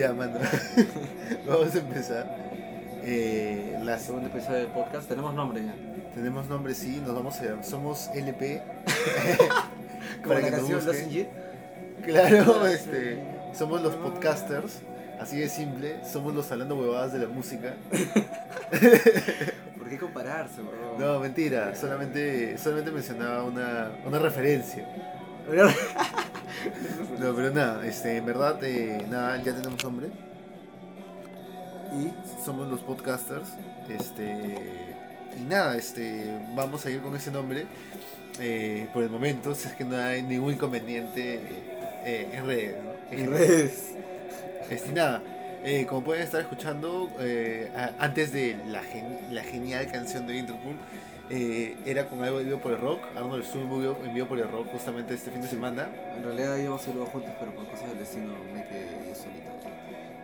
Ya, mano. Vamos a empezar. Eh, la Segundo episodio del podcast. Tenemos nombre ya. Tenemos nombre, sí, nos vamos a llamar. Somos LP. Como la nos canción Jet. Claro, este, somos los podcasters. Así de simple. Somos los hablando huevadas de la música. ¿Por qué compararse, bro? No, mentira. Solamente, solamente mencionaba una, una referencia. No, pero nada, este, en verdad, eh, nada, ya tenemos nombre. Y somos los podcasters. Este, y nada, este, vamos a ir con ese nombre. eh, por el momento, si es que no hay ningún inconveniente eh, en redes. ¿no? En redes. Este, nada, eh, como pueden estar escuchando, eh, antes de la, gen- la genial canción de Interpol, eh, era con algo Vivo por el Rock. Arnold estuvo en Vivo- en Vivo por el Rock justamente este fin de semana. En realidad íbamos a juntos, pero por cosas del destino me quedé yo solito.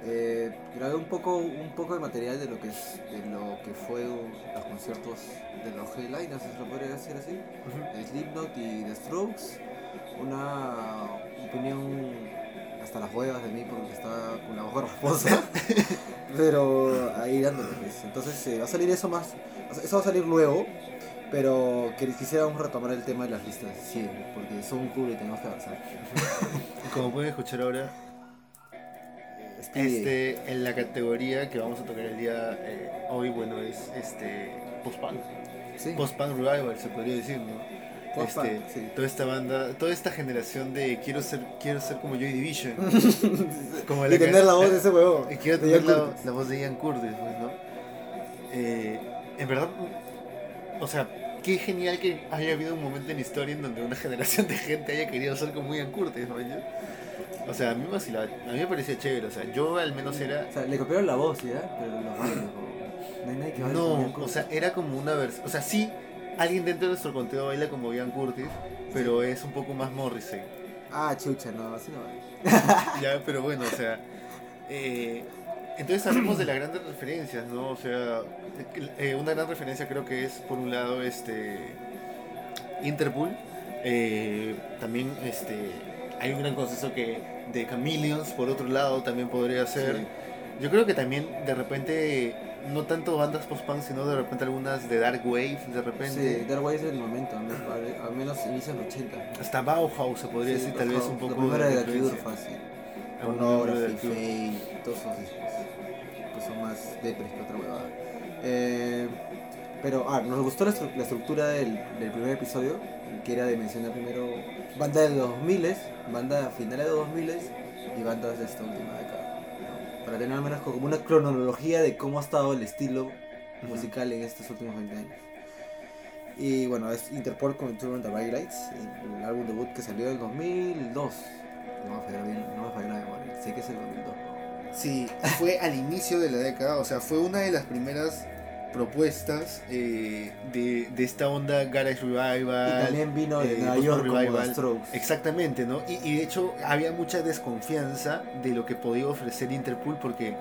Eh, grabé un poco, un poco de material de lo que es, de lo que fue los conciertos de los headliners, si se lo podría decir así. de Slipknot y The Strokes. Una opinión hasta las huevas de mí porque estaba con la voz rasposa. pero ahí dándole. pues. Entonces eh, va a salir eso más. Eso va a salir luego. Pero quisiéramos retomar el tema de las listas siempre, porque son un culo y tenemos que avanzar. Como pueden escuchar ahora, este, en la categoría que vamos a tocar el día eh, hoy, bueno, es este post-punk. sí, Post-punk revival, se podría decir, ¿no? Este, sí. Toda esta banda, toda esta generación de quiero ser, quiero ser como Joy Division. como y tener la voz de ese huevón. Y quiero tener la, la voz de Ian Curtis, pues, ¿no? Eh, en verdad, o sea, qué genial que haya habido un momento en la historia en donde una generación de gente haya querido ser como Ian Curtis, ¿no? O sea, a mí, me vacilaba, a mí me parecía chévere, o sea, yo al menos era... O sea, le copiaron la voz, ¿ya? Pero los bailes, no hay nadie que como No, o sea, era como una versión, o sea, sí, alguien dentro de nuestro conteo baila como Ian Curtis, pero es un poco más Morrissey. Ah, chucha, no, así no vale. Ya, pero bueno, o sea. eh, entonces hablemos de las grandes referencias, ¿no? O sea, eh, una gran referencia creo que es, por un lado, este. Interpol. eh, también este, hay un gran consenso que de Chameleons, por otro lado, también podría ser. Sí. Yo creo que también, de repente, no tanto bandas post-punk, sino de repente algunas de Dark Wave, de repente. Sí, Dark Wave es el momento, al menos, al menos inicio del 80. Hasta Bauhaus se podría Sí, decir, tal vez un poco. era de Cure, influencia. fácil. Cure. Fate, todos esos discos. Pues son más depres que otra huevada. Eh, pero, ah, nos gustó la, estru- la estructura del, del primer episodio, que era de mencionar primero banda de los 2000, banda finales de los 2000 y bandas de esta última década. ¿no? Para tener al menos como una cronología de cómo ha estado el estilo musical en estos últimos 20 años. Y bueno, es Interpol con Tour on the Lights, el álbum debut que salió en 2002. No me falla bien, no me falla la memoria, sé que es el 2002. Sí, fue al inicio de la década, o sea, fue una de las primeras propuestas eh, de, de esta onda Garage Revival. Y también vino de eh, Nueva Post-punk York como Revival. The Strokes. Exactamente, ¿no? Y, y de hecho había mucha desconfianza de lo que podía ofrecer Interpol porque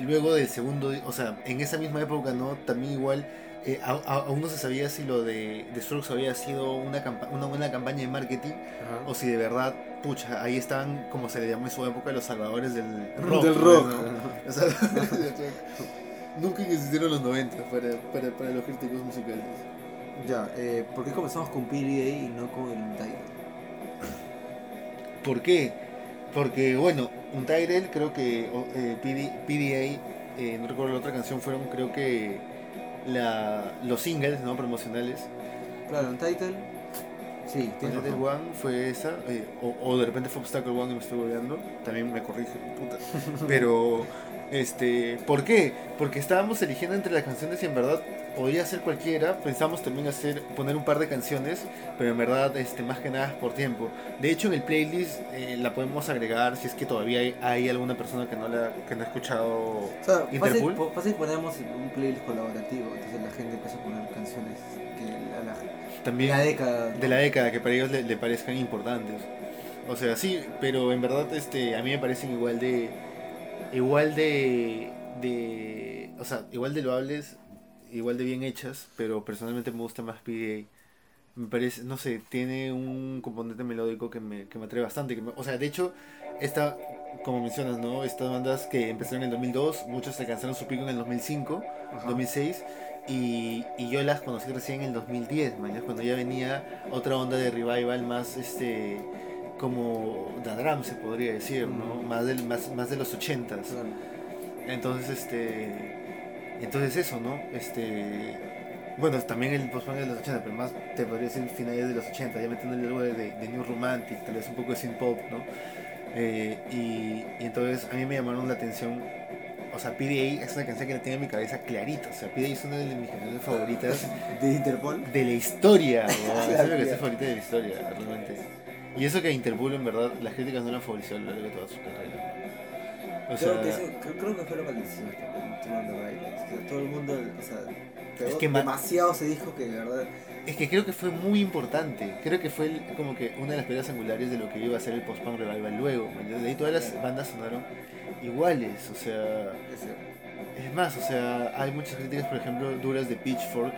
luego del segundo, o sea, en esa misma época, ¿no? También igual, eh, a- a- aún no se sabía si lo de The Strokes había sido una, campa- una buena campaña de marketing Ajá. o si de verdad, pucha, ahí estaban, como se le llamó en su época, los salvadores del rock. Del pues, rock. ¿no? Los salvadores del rock. Nunca existieron los 90 para, para, para los críticos musicales. Ya, eh, ¿por qué comenzamos con PDA y no con el Untitled? ¿Por qué? Porque, bueno, un Tyrell, creo que eh, PD PDA, eh, no recuerdo la otra canción, fueron creo que la, los singles ¿no? promocionales. Claro, Untitled. Sí, razón. One fue esa, eh, o, o de repente fue Obstacle One y me estoy olvidando, también me corrige, puta. Pero, este, ¿por qué? Porque estábamos eligiendo entre las canciones y en verdad podía ser cualquiera, pensamos también hacer, poner un par de canciones, pero en verdad, este, más que nada es por tiempo. De hecho, en el playlist eh, la podemos agregar si es que todavía hay, hay alguna persona que no, la, que no ha escuchado O sea, Interpol. po- fácil ponemos un playlist colaborativo, entonces la gente empieza a poner canciones que a la, También la década. de la década que para ellos le, le parezcan importantes. O sea, sí, pero en verdad este a mí me parecen igual de igual de de o sea, igual de loables, igual de bien hechas, pero personalmente me gusta más PDA. Me parece, no sé, tiene un componente melódico que me, que me atrae bastante. que me- o sea, de hecho, esta, como mencionas, ¿no? Estas bandas que empezaron en el 2002, muchos alcanzaron su pico en el 2005, Ajá. 2006, y, y yo las conocí recién en el 2010, man, ya cuando ya venía otra onda de revival más, este, como The Drum se podría decir, ¿no? Ujú. Más, del, más, más de los 80s. Claro. Entonces, este. Entonces, eso, ¿no? Este. Bueno, también el post-punk de los 80, pero más te podría decir finales de los 80, ya metiéndole algo de, de New Romantic, tal vez un poco de synth pop, ¿no? Eh, y, y entonces a mí me llamaron la atención. O sea, PDA es una canción que la tengo en mi cabeza clarita. O sea, PDA es una de mis canciones favoritas De Interpol. de la historia. La Es mi canción favorita de la historia, realmente. Y eso que Interpol, en verdad, las críticas no la favoreció a lo largo de toda su carrera. O sea, creo, que eso, creo, que fue lo que le todo el mundo, o sea, Es que ma- demasiado se dijo que de verdad. Es que creo que fue muy importante. Creo que fue el- como que una de las piedras angulares de lo que iba a ser el post-punk revival luego. ¿me entiendes? De ahí todas las bandas sonaron iguales. O sea, es más, o sea, hay muchas críticas, por ejemplo, duras de Pitchfork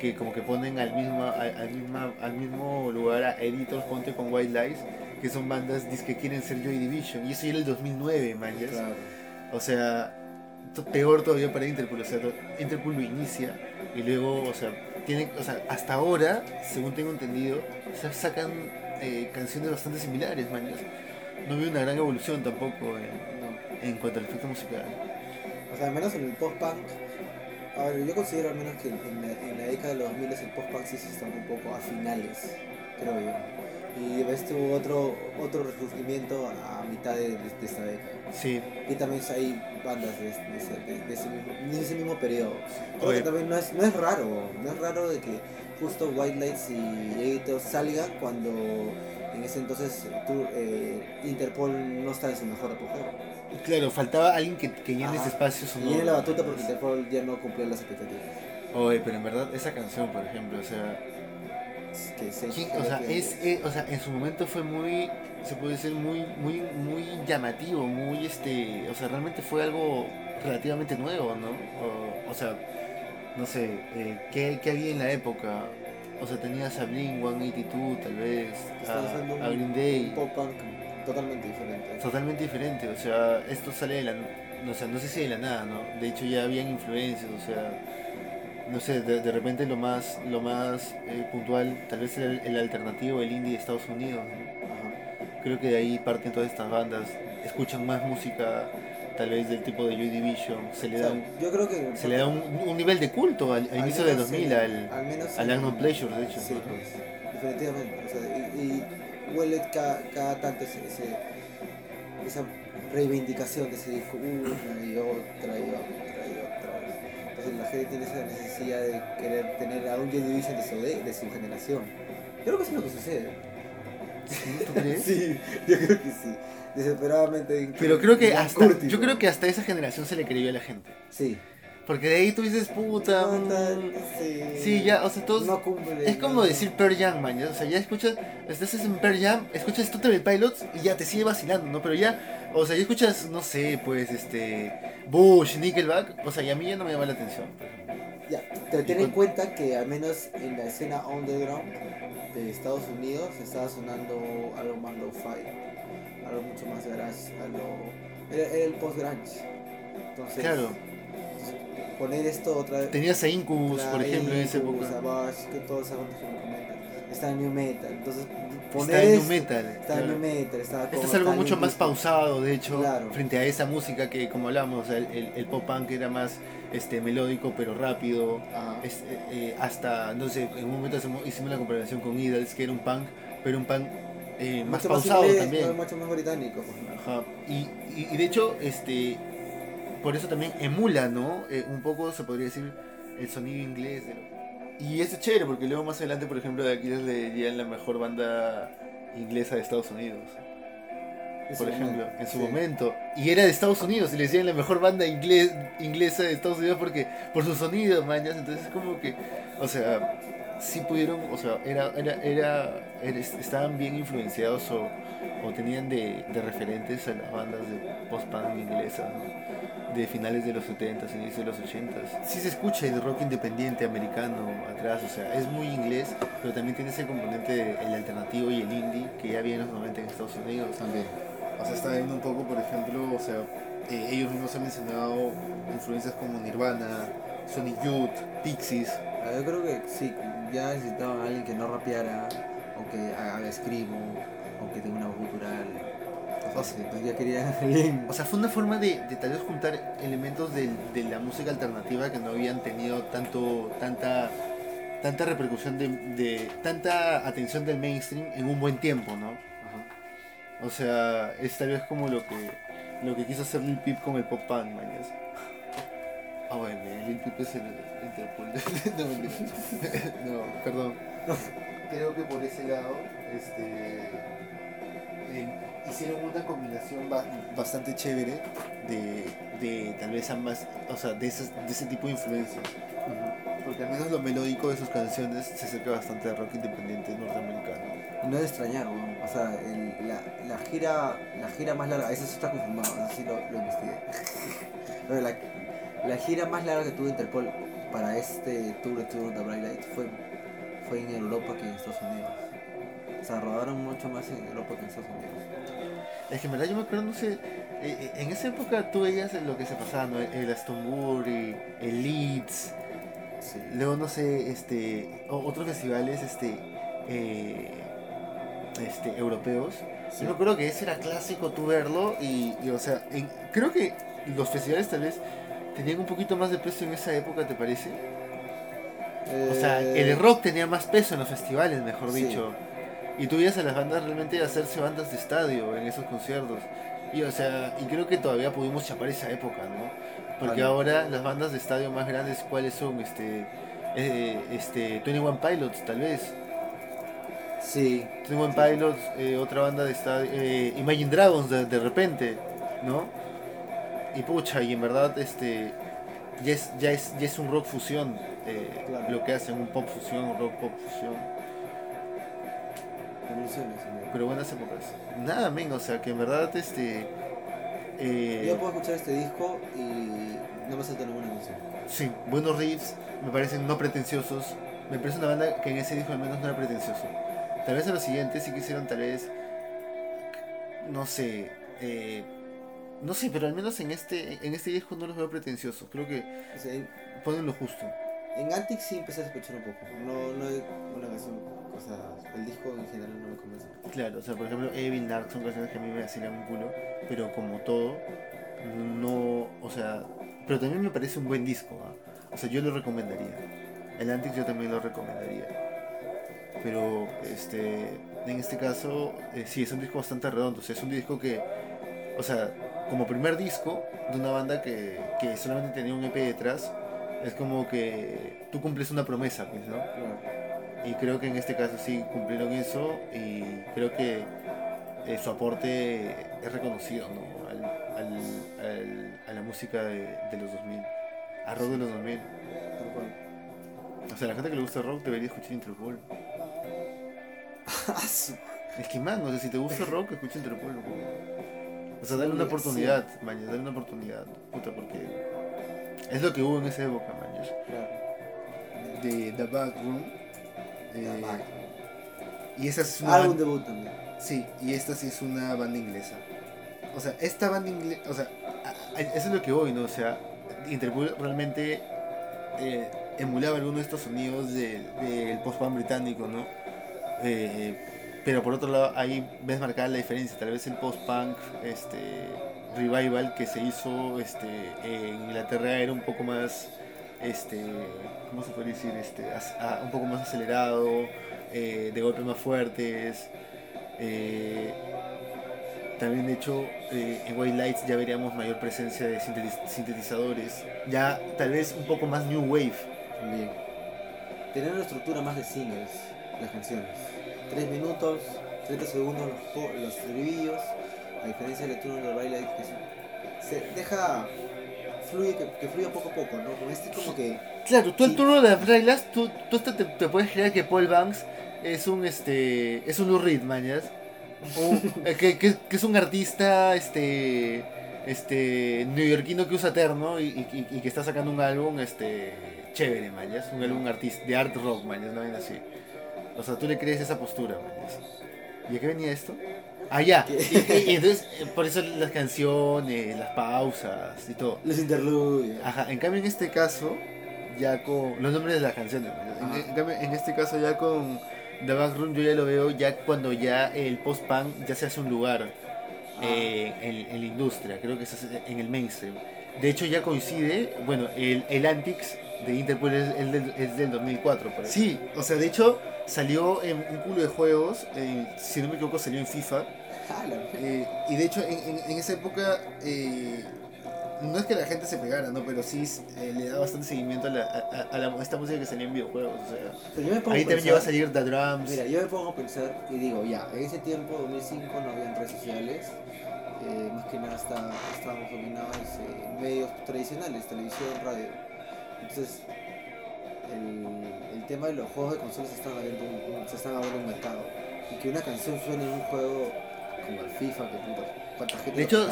que como que ponen al mismo, al, al misma- al mismo lugar a Editors Ponte con White Lies, que son bandas que quieren ser Joy Division. Y eso ya era el 2009, man. O sea, peor todavía para Interpol. O sea, Interpol lo inicia y luego, o sea, tiene, o sea, hasta ahora, según tengo entendido, o sea, sacan eh, canciones bastante similares, man. No veo una gran evolución tampoco en, No. en cuanto al efecto musical. O sea, al menos en el post-punk. A ver, yo considero al menos que en la, en la década de los 2000 el post-punk sí se estancó un poco a finales, creo yo. Y ves tuvo otro, otro resurgimiento a mitad de, de- de esta década. Sí, Y también hay bandas de, de ese, de- de ese mismo, ese mismo periodo. Creo Oye. que también no es, no es raro, no es raro de que justo White Lights y Editor salgan cuando en ese entonces tú, eh, Interpol no está en su mejor apogeo. claro, faltaba alguien que, que llene ese espacio Y sonoro. viene la batuta porque Interpol ya no cumplió las expectativas. Oye, pero en verdad esa canción, por ejemplo, o sea, Que se- ¿quién- o sea, que- es, eh, o sea, en su momento fue muy, se puede decir muy, muy, muy llamativo, muy este, o sea, realmente fue algo relativamente nuevo, ¿no? O, o sea, no sé, eh, ¿qué, qué había en la época? O sea, tenías a Blink 182, tal vez, a, a Green Day. pop punk totalmente diferente. Totalmente diferente, o sea, esto sale de la, o sea, no sé si de la nada, ¿no? De hecho ya habían influencias, o sea, no sé, de, de repente lo más, lo más eh, puntual, tal vez el, el alternativo, el indie de Estados Unidos, ¿no? Creo que de ahí parten todas estas bandas, escuchan más música, tal vez del tipo de Joy Division, se le O da sea, un, yo creo que se le da un, un nivel de culto al, al inicio menos 2000 en- al, al menos al Pleasure, de hecho. Sí, pues, definitivamente. O sea, y, y huele cada, cada tanto ese, ese- esa reivindicación de ese disco una y otra y otra la gente tiene esa necesidad de querer tener a un Joy Division de su, de, de su generación. Yo creo que eso es lo que sucede. ¿Tú crees? Sí, yo creo que sí. Desesperadamente. Pero creo que hasta, yo creo que hasta esa generación se le creyó a la gente. Sí. Porque de ahí tú dices, puta. mm, Sí. Sí, ya, o sea, todos. No cumple. Es como no. decir Pearl Jam, man. ya, O sea, ya escuchas, estás en Pearl Jam, escuchas Totally Pilots y ya te sigue vacilando, ¿no? Pero ya, o sea, ya escuchas, no sé, pues, este. Bush, Nickelback, o sea, y a mí ya no me llama la atención. Ya, pero ten en cuenta que al menos en la escena underground de Estados Unidos estaba sonando algo más low-fi, algo mucho más garage, algo... Era, era el post-grunge. Entonces, Claro, poner esto otra vez... tenías a Incubus, por ejemplo, en esa Incubus, época. Savage, que que me comentan. Está en New Metal, entonces poner Está en New Metal. Está en claro. New Metal, está Esto es algo mucho más pausado, de hecho, Claro. frente a esa música que, como hablamos, el, el- el pop punk era más este, melódico pero rápido. Es- eh, eh, hasta, no sé, en un momento hicimos la comparación con Idols, que era un punk, pero un punk eh, más pausado inglés, también. Mucho más británico. pues, ¿no? Ajá. Y, y, y de hecho, este, por eso también emula, ¿no? Eh, un poco se podría decir el sonido inglés. de- Y es chévere, porque luego más adelante, por ejemplo, de aquí les le dirían la mejor banda inglesa de Estados Unidos. Por ejemplo, momento, en su sí. momento. Y era de Estados Unidos, y le decían la mejor banda inglés, inglesa de Estados Unidos porque por su sonido, mañas. Entonces, como que, o sea, sí pudieron, o sea, era, era, era, era- estaban bien influenciados o, o tenían de, de referentes a las bandas de post-punk inglesas, ¿no? De finales de los 70s, inicios de los 80s. Sí se escucha el rock independiente americano atrás, o sea, es muy inglés, pero también tiene ese componente del alternativo y el indie que ya había en los 90 en Estados Unidos. También. O sea, estaba viendo un poco, por ejemplo, o sea, eh, ellos mismos han mencionado influencias como Nirvana, Sonic Youth, Pixies. Ah, Yo creo que sí, ya necesitaban a alguien que no rapeara, o que haga escribo, o que tenga una voz cultural. Así. Entonces ya querían a alguien. O sea, fue una forma de, de tal vez juntar elementos del- de, la música alternativa que no habían tenido tanto, tanta, tanta repercusión, de, de- tanta atención del mainstream en un buen tiempo, ¿no? Ajá. O sea, es tal vez como lo que, lo que quiso hacer Lil Peep con el pop punk, mañas. Ah, bueno, Lil Peep es el Interpol. no, perdón. Creo que por ese lado, este, hicieron una combinación ba- bastante chévere de, de tal vez ambas, o sea, de, esas- de ese tipo de influencias. Porque al menos lo melódico de sus canciones se acerca bastante al rock independiente norteamericano. Y no es de extrañar. O sea, el- la, la gira la gira más larga, eso está confirmado, eso sí lo, lo investigué. Pero la, la gira más larga que tuvo Interpol para este tour de Tour de Bright Light fue, fue en Europa que en Estados Unidos. O sea, rodaron mucho más en Europa que en Estados Unidos. Es que en verdad yo me acuerdo, no sé, eh, eh, en esa época tú veías lo que se pasaba, ¿no? El Astonbury, el Leeds, Sí. luego no sé, este, otros festivales, este, eh, este, europeos. Sí. Yo me acuerdo que ese era clásico tú verlo y, y, o sea, en- creo que los festivales tal vez tenían un poquito más de peso en esa época, ¿te parece? O sea, el rock tenía más peso en los festivales, mejor Sí. dicho. Y tú veías a las bandas realmente hacerse bandas de estadio en esos conciertos. Y o sea, y creo que todavía pudimos chapar esa época, ¿no? Porque Vale. ahora las bandas de estadio más grandes, ¿cuáles son? Este, eh, este, 21 Pilots, tal vez. Sí, 21 Pilots, eh, otra banda de estadio, eh, Imagine Dragons de, de repente, ¿no? Y pucha, y en verdad, este, ya es, ya es, ya es un rock fusión, eh, Claro. lo que hacen, un pop fusión, un rock pop fusión. Pero buenas épocas. Nada, men, o sea, que en verdad, este. eh, Yo puedo escuchar este disco y no me salta ninguna canción. sí, buenos riffs, me parecen no pretenciosos. Me parece una banda que en ese disco al menos no era pretencioso. Tal vez en los siguientes sí quisieron, tal vez. No sé. eh, no sé, pero al menos en este, en este disco no los veo pretenciosos. Creo que O sea, en, ponen lo justo. en Antic sí empecé a sospechar un poco. No, no hay una canción, o sea, el disco en general no me convence. Claro, o sea, por ejemplo, Evil Narc son canciones que a mí me vacilan un culo, pero como todo, no, o sea, pero también me parece un buen disco, ¿ah? o sea, yo lo recomendaría. El Antics yo también lo recomendaría. Pero, este, en este caso, eh, sí, es un disco bastante redondo, o sea, es un disco que, o sea, como primer disco de una banda que, que solamente tenía un EP detrás, es como que tú cumples una promesa, pues, ¿no? Claro. Y creo que en este caso sí cumplieron eso y creo que eh, su aporte es reconocido ¿no? al, al- al- a la música de, de los 2000, a rock de los 2000. Tal cual. O sea, la gente que le gusta rock debería escuchar Interpol. Ah, Es que, man, o sea, si te gusta el rock, escucha Interpol. ¿no? O sea, dale Sí, una oportunidad, mañana, dale una oportunidad, puta, porque es lo que hubo en esa época, mañana. claro. De The Backroom. Eh, y esa es una Álbum debut también. Sí, y esta sí es una banda inglesa. O sea, esta banda inglesa, o sea, a- a- eso es lo que voy, ¿no? O sea, Interpol realmente eh, emulaba algunos de estos sonidos de- del post-punk británico, ¿no? Eh, pero por otro lado, ahí ves marcada la diferencia. Tal vez el post-punk este, revival que se hizo este, en Inglaterra era un poco más, este, ¿cómo se puede decir? Este, un poco más acelerado, eh, de golpes más fuertes. Eh, también de hecho eh, en White Lights ya veríamos mayor presencia de sintetiz- sintetizadores. Ya tal vez un poco más New Wave. También. Tener una estructura más de singles, las canciones. 3 minutos, 30 segundos los, los estribillos, a diferencia del turno del baile que se, se deja fluye que, que fluya poco a poco, ¿no? Con este como que Claro, tú el Sí. turno de las reglas, tú, tú te, te puedes creer que Paul Banks es un este es un Lou Reed, mañas. O, eh, que, que- que es un artista este este neoyorquino que usa terno y, y- y que está sacando un álbum este chévere, mañas, un álbum artista de art rock, mañas, no ven así. O sea, tú le crees esa postura, mañas. ¿Y a qué venía esto? Ah, ya. Y, y- entonces, eh, por eso las canciones, las pausas y todo. Los interludios. Ajá, en cambio en este caso, ya con los nombres de las canciones, en, en cambio, en este caso ya con The Backroom yo ya lo veo ya cuando ya el post-punk ya se hace un lugar Ah. eh, en, en la industria, creo que se hace en el mainstream. De hecho ya coincide, bueno, el, el Antics de Interpol es, es del, es del 2004. por ahí. Sí, o sea, de hecho salió en un culo de juegos, eh, si no me equivoco salió en FIFA. Ah. Eh, y de hecho, en, en- en esa época, eh, no es que la gente se pegara, ¿no? Pero sí eh, le da bastante seguimiento a, la, a, a- la- a esta música que salía en videojuegos. O sea, Pero yo me pongo ahí también llegó a salir The Drums. Mira, yo me pongo a pensar y digo, ya, en ese tiempo, 2005, no habían redes sociales. eh, más que nada está, estábamos dominados en medios tradicionales, televisión, radio. Entonces, el, el tema de los juegos de consolas se están abriendo un, se están abriendo un mercado. Y que una canción suene en un juego como el FIFA, que puta, cuánta gente de hecho,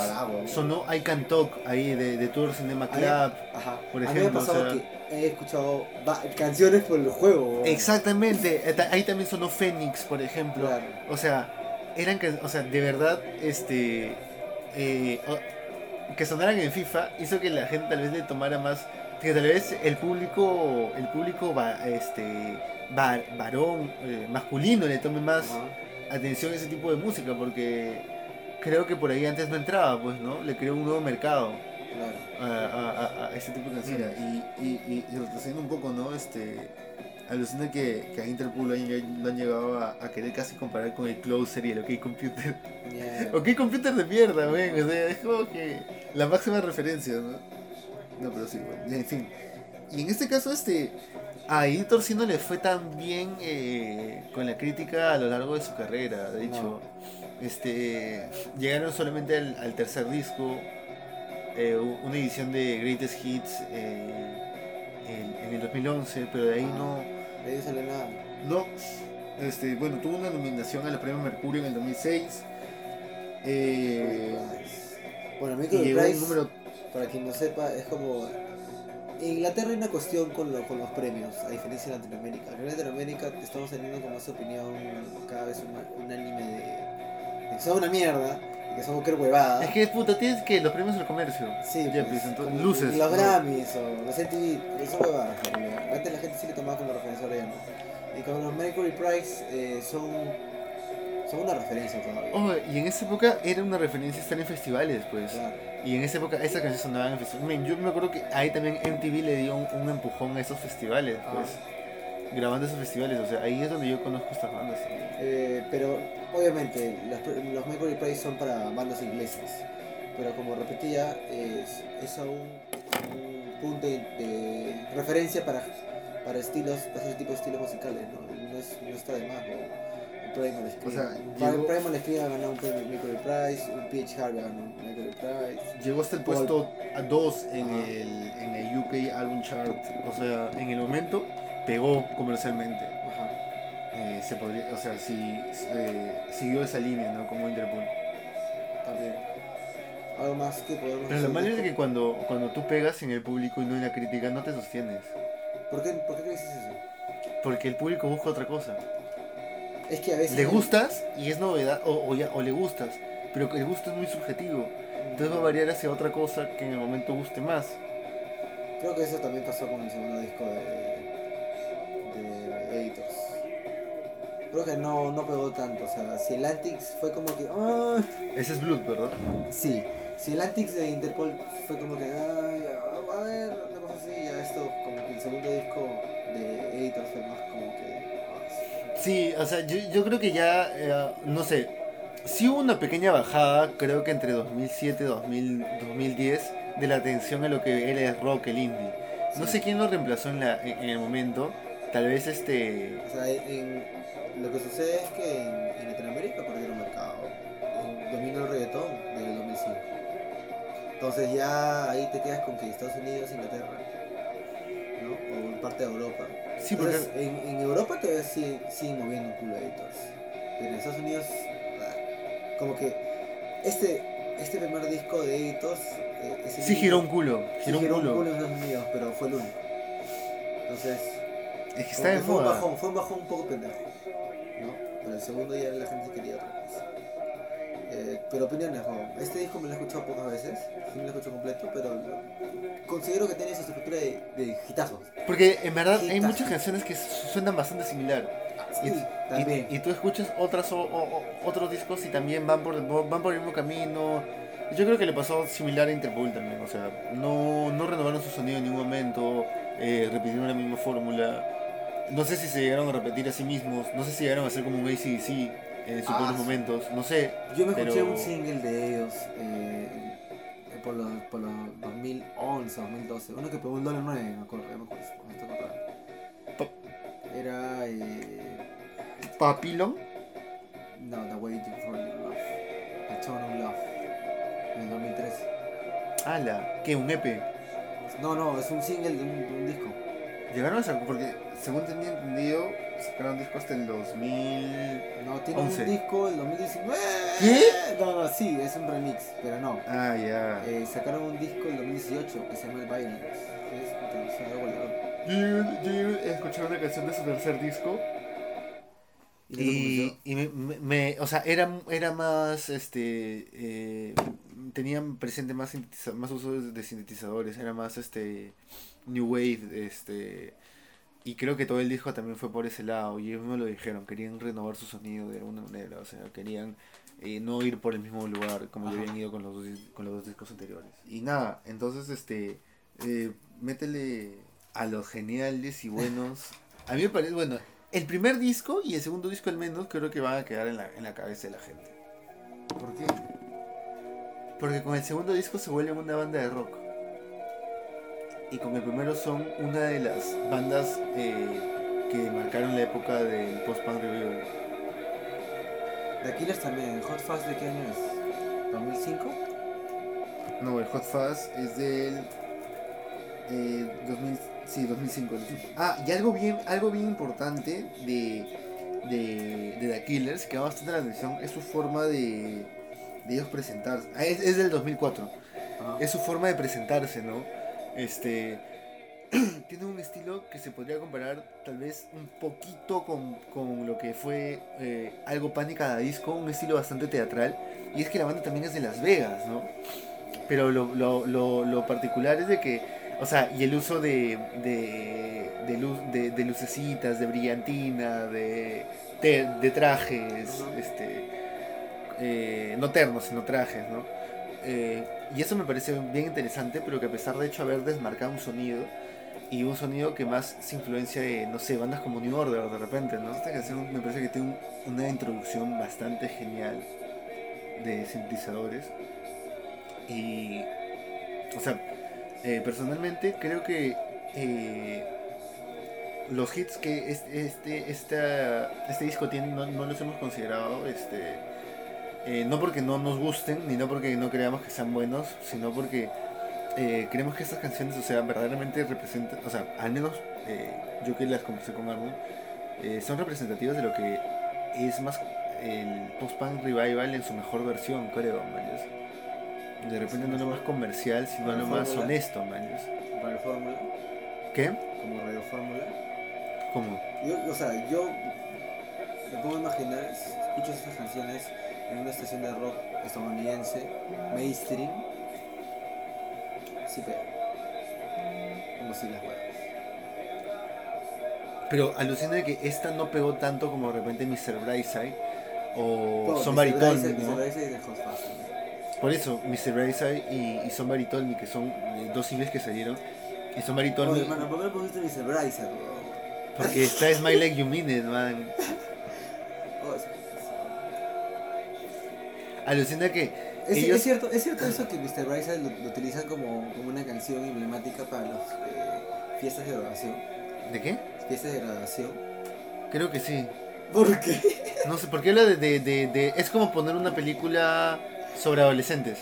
sonó I Can Talk ahí de, de Tour Cinema Club. Ajá. por a mí me ha ejemplo, o pasado sea- que he escuchado canciones por el juego. Exactamente, ta- ahí también sonó Phoenix, por ejemplo. Claro. O sea, eran o sea, de verdad, este, eh, que sonaran en FIFA hizo que la gente tal vez le tomara más, que tal vez el público, el público va, este, va- varón, eh, masculino le tome más atención a ese tipo de música, porque creo que por ahí antes no entraba, pues, ¿no? Le creó un nuevo mercado claro. a, a, a- a este tipo de canciones. Y, y, y, y retrocediendo un poco, ¿no? Este, alucina que, que a Interpol lo han, lo han llegado a, querer casi comparar con el Closer y el OK Computer. Mierda. OK Computer de mierda, ven. O sea, es como que la máxima referencia, ¿no? No, pero sí, bueno, en fin. Y en este caso, este, a Editor sí no le fue tan bien eh, con la crítica a lo largo de su carrera. De hecho, este, llegaron solamente al, al tercer disco, eh, una edición de Greatest Hits eh, en, en el 2011, pero de ahí no, De ahí sale nada. no, este, bueno, tuvo una nominación a la Premio Mercurio en el 2006. eh, Bueno, y Michael llegó Price, un número para quien no sepa, es como... En Inglaterra hay una cuestión con, lo- con los premios, a diferencia de Latinoamérica. En Latinoamérica estamos teniendo como esa opinión cada vez una- unánime de, de que son una mierda, que son cualquier huevada. Es que puta, tienes que los premios del comercio. Sí, Ya, pues, pues, entonces, luces. Los ¿no? Grammys o los MTV, son huevadas. Antes la gente sí le tomaba como referencia, ahora ya no. Y con los Mercury Prize eh, son, son una referencia todavía. Oh, y en esa época era una referencia estar en festivales, pues. Claro. Y en esa época esa canción sonaba en festivales. Men, yo me acuerdo que ahí también MTV le dio un, un empujón a esos festivales, pues. Grabando esos festivales, o sea, ahí es donde yo conozco estas bandas. Eh, pero obviamente pre- los Mercury Prize son para bandas inglesas. Pero como repetía, es, es aún un punto de, de referencia para, para estilos, para ese tipo de estilos musicales. No, no, es, no está de más. ¿no? Primal Scream. O sea, llegó- el Primal Scream ha ganado un premio Mercury Prize, un PH Harvey ha ganado un Mercury Prize. Llegó hasta el Paul- puesto 2 en el, en el UK Album Chart. O sea, en el momento pegó comercialmente. Ajá. Eh, se podría, o sea, si eh, siguió esa línea, ¿no? Como Interpol. También. Algo más que podemos Pero lo malo es que cuando, cuando tú pegas en el público y no en la crítica, no te sostienes. ¿Por qué, ¿Por qué crees eso? Porque el público busca otra cosa. Es que a veces. Le gustas y es novedad, o, o, ya- o le gustas, pero el gusto es muy subjetivo. Entonces va a variar hacia otra cosa que en el momento guste más. Creo que eso también pasó con el segundo disco de, de Editors. Creo que no, no pegó tanto. O sea, si el Antics fue como que. "Ah", Ese es Blood, ¿verdad? sí. Si el Antics de Interpol fue como que. "Ay, a ver, una cosa así. Ya esto, como que el segundo disco de Editors fue más como que. Sí, o sea, yo, yo creo que ya, eh, no sé, sí hubo una pequeña bajada, creo que entre 2007 y 2000 2010, de la atención a lo que era el rock, el indie. No sé quién lo reemplazó en, la, en, en el momento, tal vez este... O sea, en, lo que sucede es que en, en Latinoamérica perdieron mercado. En- Dominó el reggaetón desde el 2005. Entonces ya ahí te quedas con que Estados Unidos, Inglaterra, ¿no? O parte de Europa. Sí, porque... Entonces, en, en Europa todavía siguen, siguen moviendo un culo de editors. Pero en Estados Unidos, ah, como que este, este primer disco de editors... eh, Sí giró un culo, sí giró un culo. en Estados Unidos, pero fue el único. Entonces... Es que está que fue un moda. bajón, fue un bajón un poco pendejo. ¿no? Pero el segundo ya la gente quería otra cosa. Pero opiniones, ¿no? Este disco me lo he escuchado pocas veces, me lo he escuchado completo, pero considero que tiene esa estructura de, de hitazos. Porque en verdad hay muchas canciones que suenan bastante similar. Sí, Y, también. y tú escuchas otras o- o- otros discos y también van por, van por el mismo camino. Yo creo que le pasó similar a Interpol también. O sea, no, no renovaron su sonido en ningún momento, eh, repitieron la misma fórmula. No sé si se llegaron a repetir a sí mismos, no sé si llegaron a ser como un ACDC en sus Ah, buenos momentos, no sé. Yo me escuché pero- un single de ellos eh, por, los, por los 2011, 2012. Uno que pegó un dólar nueve, me acuerdo. Me acuerdo me acordando. Era. Eh, Papillon, no, The Waiting for Your Love. The Tone of Love. En el 2013. ala, que un EP. No, no, es un single de un, de un disco. Llegaron a sacar, porque según tenía entendido, sacaron disco hasta el 2000. No, tiene 11. un disco del 2019. ¿Qué? No, no, sí, es un remix, pero no. Ah, ya. Eh, sacaron un disco del 2018 que se llama El goleador. Yo, yo, yo escuché una canción de su tercer disco ¿Y y, me, me- me- o sea, era, era más, este, eh, tenían presente más, más uso de sintetizadores, era más, este, new wave, este, y creo que todo el disco también fue por ese lado y ellos me lo dijeron, querían renovar su sonido de alguna manera, o sea, querían eh, no ir por el mismo lugar como ya habían ido con los, dos con los dos discos anteriores. Y nada, entonces, este, eh, métele a los geniales y buenos. A mí me parece, bueno, el primer disco y el segundo disco al menos creo que van a quedar en la, en la cabeza de la gente. ¿Por qué? Porque con el segundo disco se vuelven una banda de rock. Y con el primero son una de las bandas eh, que marcaron la época del post-punk revival. The Killers también. ¿Hot Fast de qué año es? ¿2005? No, el Hot Fuzz es del eh, 2000, sí, 2005. Ah, y algo bien, algo bien importante de, de, de The Killers, que va bastante a la atención, es su forma de, de ellos presentarse. Ah, es, es del 2004. Ajá. Es su forma de presentarse, ¿no? Este. tiene un estilo que se podría comparar tal vez un poquito con, con lo que fue eh, algo Pánica da Disco, un estilo bastante teatral. Y es que la banda también es de Las Vegas, ¿no? Pero lo, lo, lo, lo particular es de que, o sea, y el uso de, de, de, luz, de, de lucecitas, de brillantina, de, de, trajes, este, eh, no ternos, sino trajes, ¿no? Eh, y eso me parece bien interesante, pero que a pesar de hecho haber desmarcado un sonido, y un sonido que más se influencia de, no sé, bandas como New Order de repente, ¿no? Esta canción me parece que tiene un- una introducción bastante genial de sintetizadores. Y, o sea, eh, personalmente creo que eh, los hits que este, este, este disco tiene no, no los hemos considerado, este, eh, no porque no nos gusten, ni no porque no creamos que sean buenos, sino porque eh, creemos que estas canciones, o sea, verdaderamente representan, o sea, al menos eh, yo que las conversé con Arno, eh, son representativas de lo que es más el post-punk revival en su mejor versión, creo, maños. De repente no lo más comercial, sino lo más Fórmula. honesto, maños. Radio Fórmula. ¿Qué? Como Radio Fórmula. ¿Cómo? Yo, o sea, yo me pongo a imaginar, escucho estas canciones en una estación de rock estadounidense, mainstream. Sí, pero. Como si las huevas. Pero alucina de que esta no pegó tanto como de repente Mr. Brightside o Bueno, Somebody Mr. Told Brightside- ¿no? Mr. Brightside. Por eso, Mr. Brightside y, y Somebody Told Me, que son eh, dos singles que salieron. Y Somebody Told Oye, Me, hermano, ¿por qué no pusiste Mr. Brightside, porque está Smile Like You Mean It, man. Alucina que Es, ellos... es cierto, es cierto eso que Mr. Brightside lo, lo utilizan como, como una canción emblemática para las fiestas de graduación. ¿De qué? Fiestas de graduación. Creo que sí. ¿Por qué? No sé, porque habla de, de, de, de- Es como poner una película sobre adolescentes.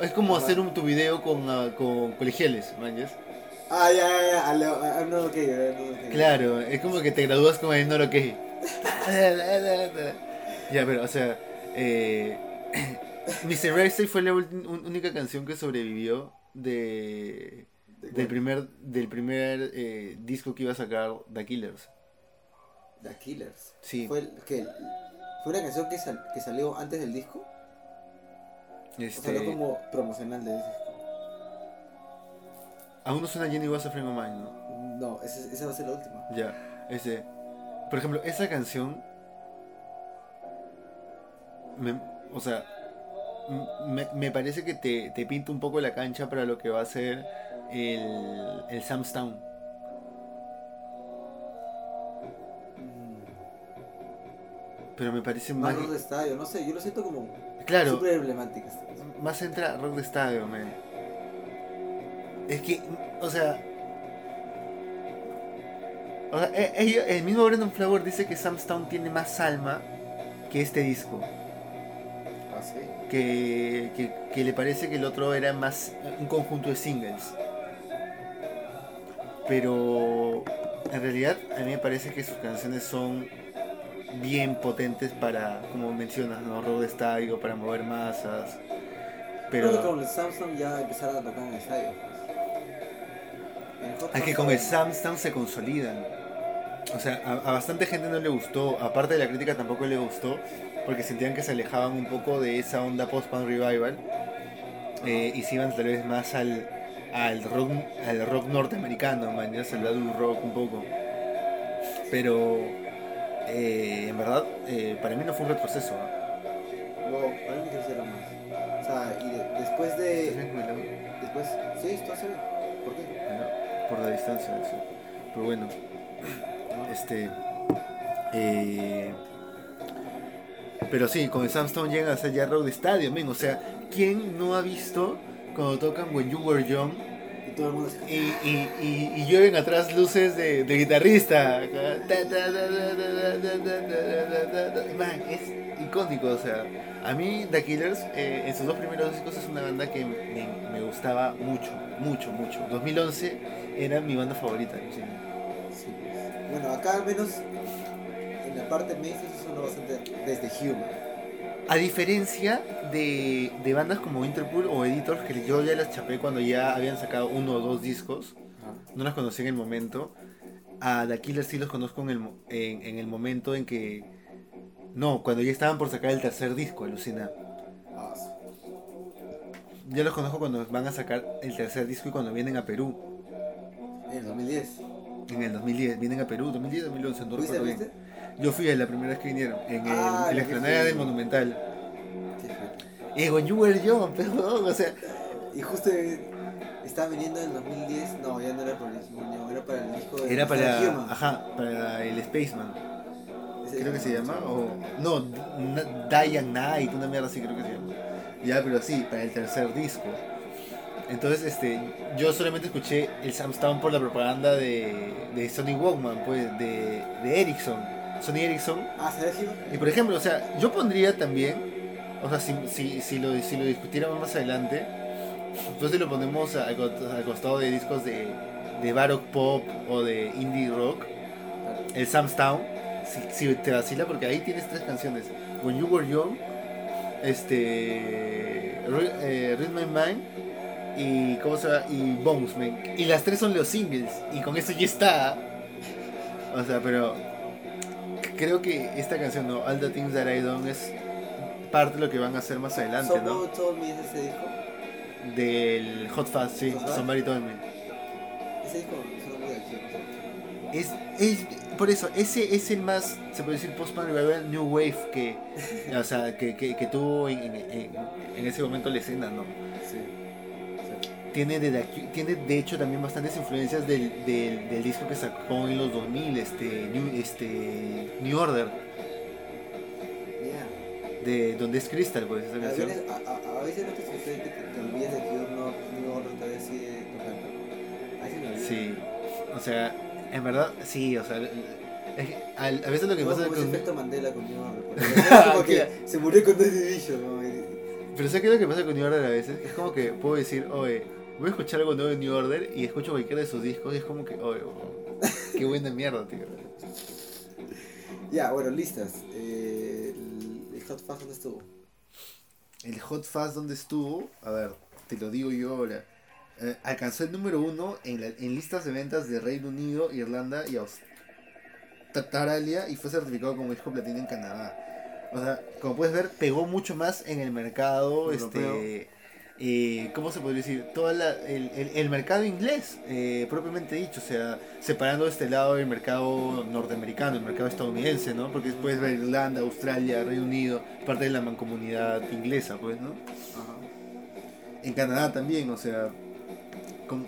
Es como hacer un, tu video con, ah, con colegiales, man, ¿yes? Ah, ya, ya, ya. a lo- a- no, ok, no, ok. Claro, es como que te gradúas con el no lo que. ya, pero, o sea, eh, Mr. Brightside fue la única canción que sobrevivió de, ¿De del primer, del primer eh, disco que iba a sacar The Killers. The Killers. Sí. ¿Fue, el- que, ¿Fue una canción que, sal- que salió antes del disco? O Este, no como promocional de ese. Aún no suena Jenny Was a Frame of Mind, ¿no? No, ese- esa va a ser la última. Ya, este. Por ejemplo, esa canción. Me, o sea, me, me parece que te, te pinta un poco la cancha para lo que va a ser el, el Sam's Town. Pero me parece más. Manos de estadio, no sé, yo lo siento como Claro, súper emblemática. canción. más entra rock de estadio, man. Es que, o sea. O sea, e- el mismo Brendan Flower dice que Sam's Town tiene más alma que este disco. Sí. Que, que, que le parece que el otro era más un conjunto de singles. Pero en realidad a mí me parece que sus canciones son bien potentes para, como mencionas, ¿no? rock de estadio, para mover masas. Pero Pero con el Samsung ya empezaron a tocar en el estadio. pues. En Hot es que con el. Samstown se consolidan. O sea, a, a bastante gente no le gustó, aparte de la crítica tampoco le gustó, porque sentían que se alejaban un poco de esa onda post-punk revival eh, y se iban tal vez más al, al, rock, al rock norteamericano, man, ya al rock un poco. Pero eh, en verdad, eh, para mí no fue un retroceso. No, para mí crecieron más. O sea, y de- después ¿Estás de. Después. Sí, esto ve. ¿Por qué? Bueno, Por la distancia, eso. Pero bueno, este. eh, pero sí, con Sam Stone llegan hasta ya Road Stadium, o sea, ¿quién no ha visto cuando tocan When You Were Young? Y, y, y, y, llueven atrás luces de, guitarrista. Man, es icónico, o sea. A mí The Killers eh, en sus dos primeros discos es una banda que me, gustaba mucho, mucho, mucho. 2011 era mi banda favorita. Bueno, acá al menos en la parte mainstream se sonó bastante desde Human. A diferencia de, de bandas como Interpol o Editors, que yo ya las chapé cuando ya habían sacado uno o dos discos, no las conocí en el momento. A The Killers sí los conozco en el, en, en el momento en que... No, cuando ya estaban por sacar el tercer disco, alucina. Ah, sí. Yo los conozco cuando van a sacar el tercer disco y cuando vienen a Perú. En el 2010. En el 2010, vienen a Perú, 2010, 2011, no ¿Fuiste, recuerdo bien. Yo fui la primera vez que vinieron, en, el, Ah, en la explanada del Monumental. Y con You Were Young, perdón, o sea... Y justo eh, estaba viniendo en el 2010. No, ya no era por el Human, era para el disco de Era para, Human. ajá, para el Spaceman, creo que se llama, o... No, N- Diane Night, una mierda así creo que se llama. Ya, pero sí, para el tercer disco. Entonces, este, yo solamente escuché el Samstown por la propaganda de, de Sony Walkman, pues, de, de Ericsson, Sony Ericsson. Ah. Y por ejemplo, o sea, yo pondría también, o sea, si, si, si, lo, si lo discutiéramos más adelante, entonces lo ponemos al co- al costado de discos de, de Baroque Pop o de Indie Rock, el Sam's Town, si, si te vacila, porque ahí tienes tres canciones: When You Were Young, este, eh, Read My Mind y, ¿cómo se llama? y Bones, man. Y las tres son los singles, y con eso ya está. O sea, pero creo que esta canción, ¿no? All the Things That I Done, es parte de lo que van a hacer más adelante, ¿no? Somebody Told Me es ese disco. Del Hot Fast, sí, Hot. Somebody Told Me. Ese disco. Es, es, por eso, ese es el más, se puede decir, post-punk New Wave que, o sea, que, que, que tuvo en, en- en ese momento la escena, ¿no? Sí. Tiene de, aquí- tiene de hecho también bastantes influencias del, del, del disco que sacó en los 2000, este New, este, New Order, Yeah. de donde es Crystal, pues, esa canción. a, a, a veces no te sucede que te, te olvidas de que uno no orden todavía sigue tocando. Sí, o sea, en verdad, sí, o sea, es que a veces lo que Como pasa ese con... efecto Mandela con New Order. es como que Claro. se murió con Joy Division. ¿no? Pero ¿sabes qué es lo que pasa con New Order a veces? Es como que puedo decir, oye, voy a escuchar algo nuevo de New Order y escucho cualquiera de sus discos y es como que, oh, qué buena mierda, tío. Ya, bueno, listas. Eh, el, el Hot Fuzz, ¿dónde estuvo? El Hot Fast donde estuvo, a ver, te lo digo yo ahora. Eh, alcanzó el número uno en, la- en listas de ventas de Reino Unido, Irlanda y Australia y fue certificado como disco platino en Canadá. O sea, como puedes ver, pegó mucho más en el mercado, Europeo. este, eh, ¿cómo se podría decir? Todo el, el- el mercado inglés, eh, propiamente dicho, o sea, separando este lado el mercado norteamericano, el mercado estadounidense, ¿no? Porque puedes ver Irlanda, Australia, Reino Unido, parte de la mancomunidad inglesa, pues, ¿no? Ajá. En Canadá también, o sea, con-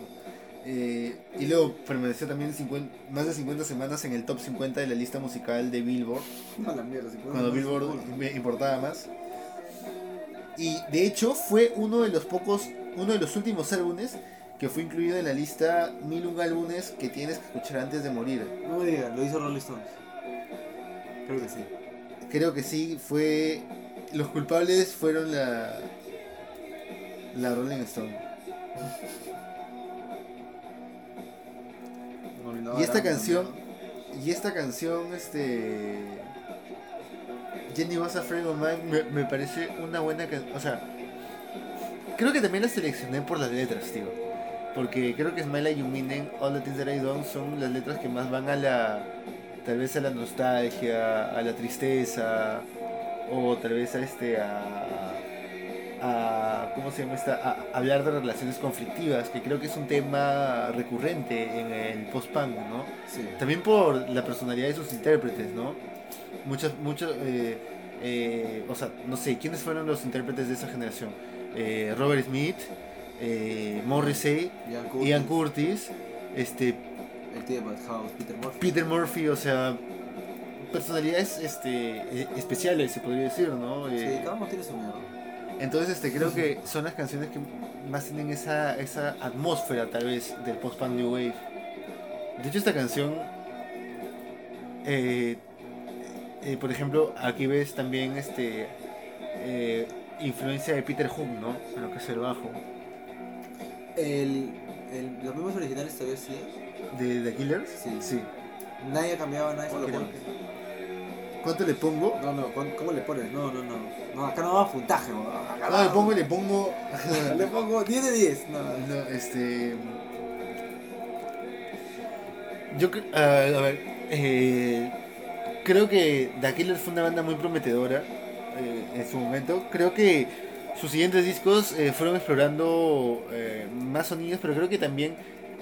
eh, y luego permaneció también 50 más de 50 semanas en el top 50 de la lista musical de Billboard No, la mierda, si cuando Billboard importaba más. Y de hecho fue uno de los pocos, uno de los últimos álbumes que fue incluido en la lista 1001 álbumes que tienes que escuchar antes de morir. No me digas, lo hizo Rolling Stones. Creo que sí. Creo que sí, fue... Los culpables fueron la... La Rolling Stone. Y esta canción, y esta canción, este... Jenny Was a Friend of Mine me, me parece una buena canción. O sea, creo que también la seleccioné por las letras, tío. Porque creo que Smile You Meaning, All the Things That I Done son las letras que más van a la. Tal vez a la nostalgia, a la tristeza, o tal vez a este. a. a ¿Cómo se llama esta? A hablar de relaciones conflictivas, que creo que es un tema recurrente en el post-punk, ¿no? Sí. También por la personalidad de sus intérpretes, ¿no? Muchos, muchos, eh, eh, o sea, no sé, ¿quiénes fueron los intérpretes de esa generación? Eh, Robert Smith, eh, Morrissey, Ian Curtis, Ian Curtis, este, El tío House, Peter Murphy. Peter Murphy, o sea, personalidades este, eh, especiales, se podría decir, ¿no? Sí, cada uno tiene su mierda. entonces, este, creo que son las canciones que más tienen esa, esa atmósfera, tal vez, del post-punk New Wave. De hecho, esta canción, eh, eh, por ejemplo, aquí ves también este eh, influencia de Peter Hook, ¿no? En lo que es el bajo. El, el, los mismos originales todavía sí. ¿De The Killers? Sí. sí. Nadie ha cambiado, nadie ¿Cómo se lo quiere. ¿Cuánto le pongo? No, no, ¿cuán- ¿cómo le pones? No, no, no. No, acá no va puntaje, weón. Acá No, le pongo, le pongo... Le pongo 10 de 10. No, no. No, este. Yo cre- ah, a ver, eh, creo que The fue una banda muy prometedora eh, en su momento. Creo que sus siguientes discos eh, fueron explorando eh, más sonidos, pero creo que también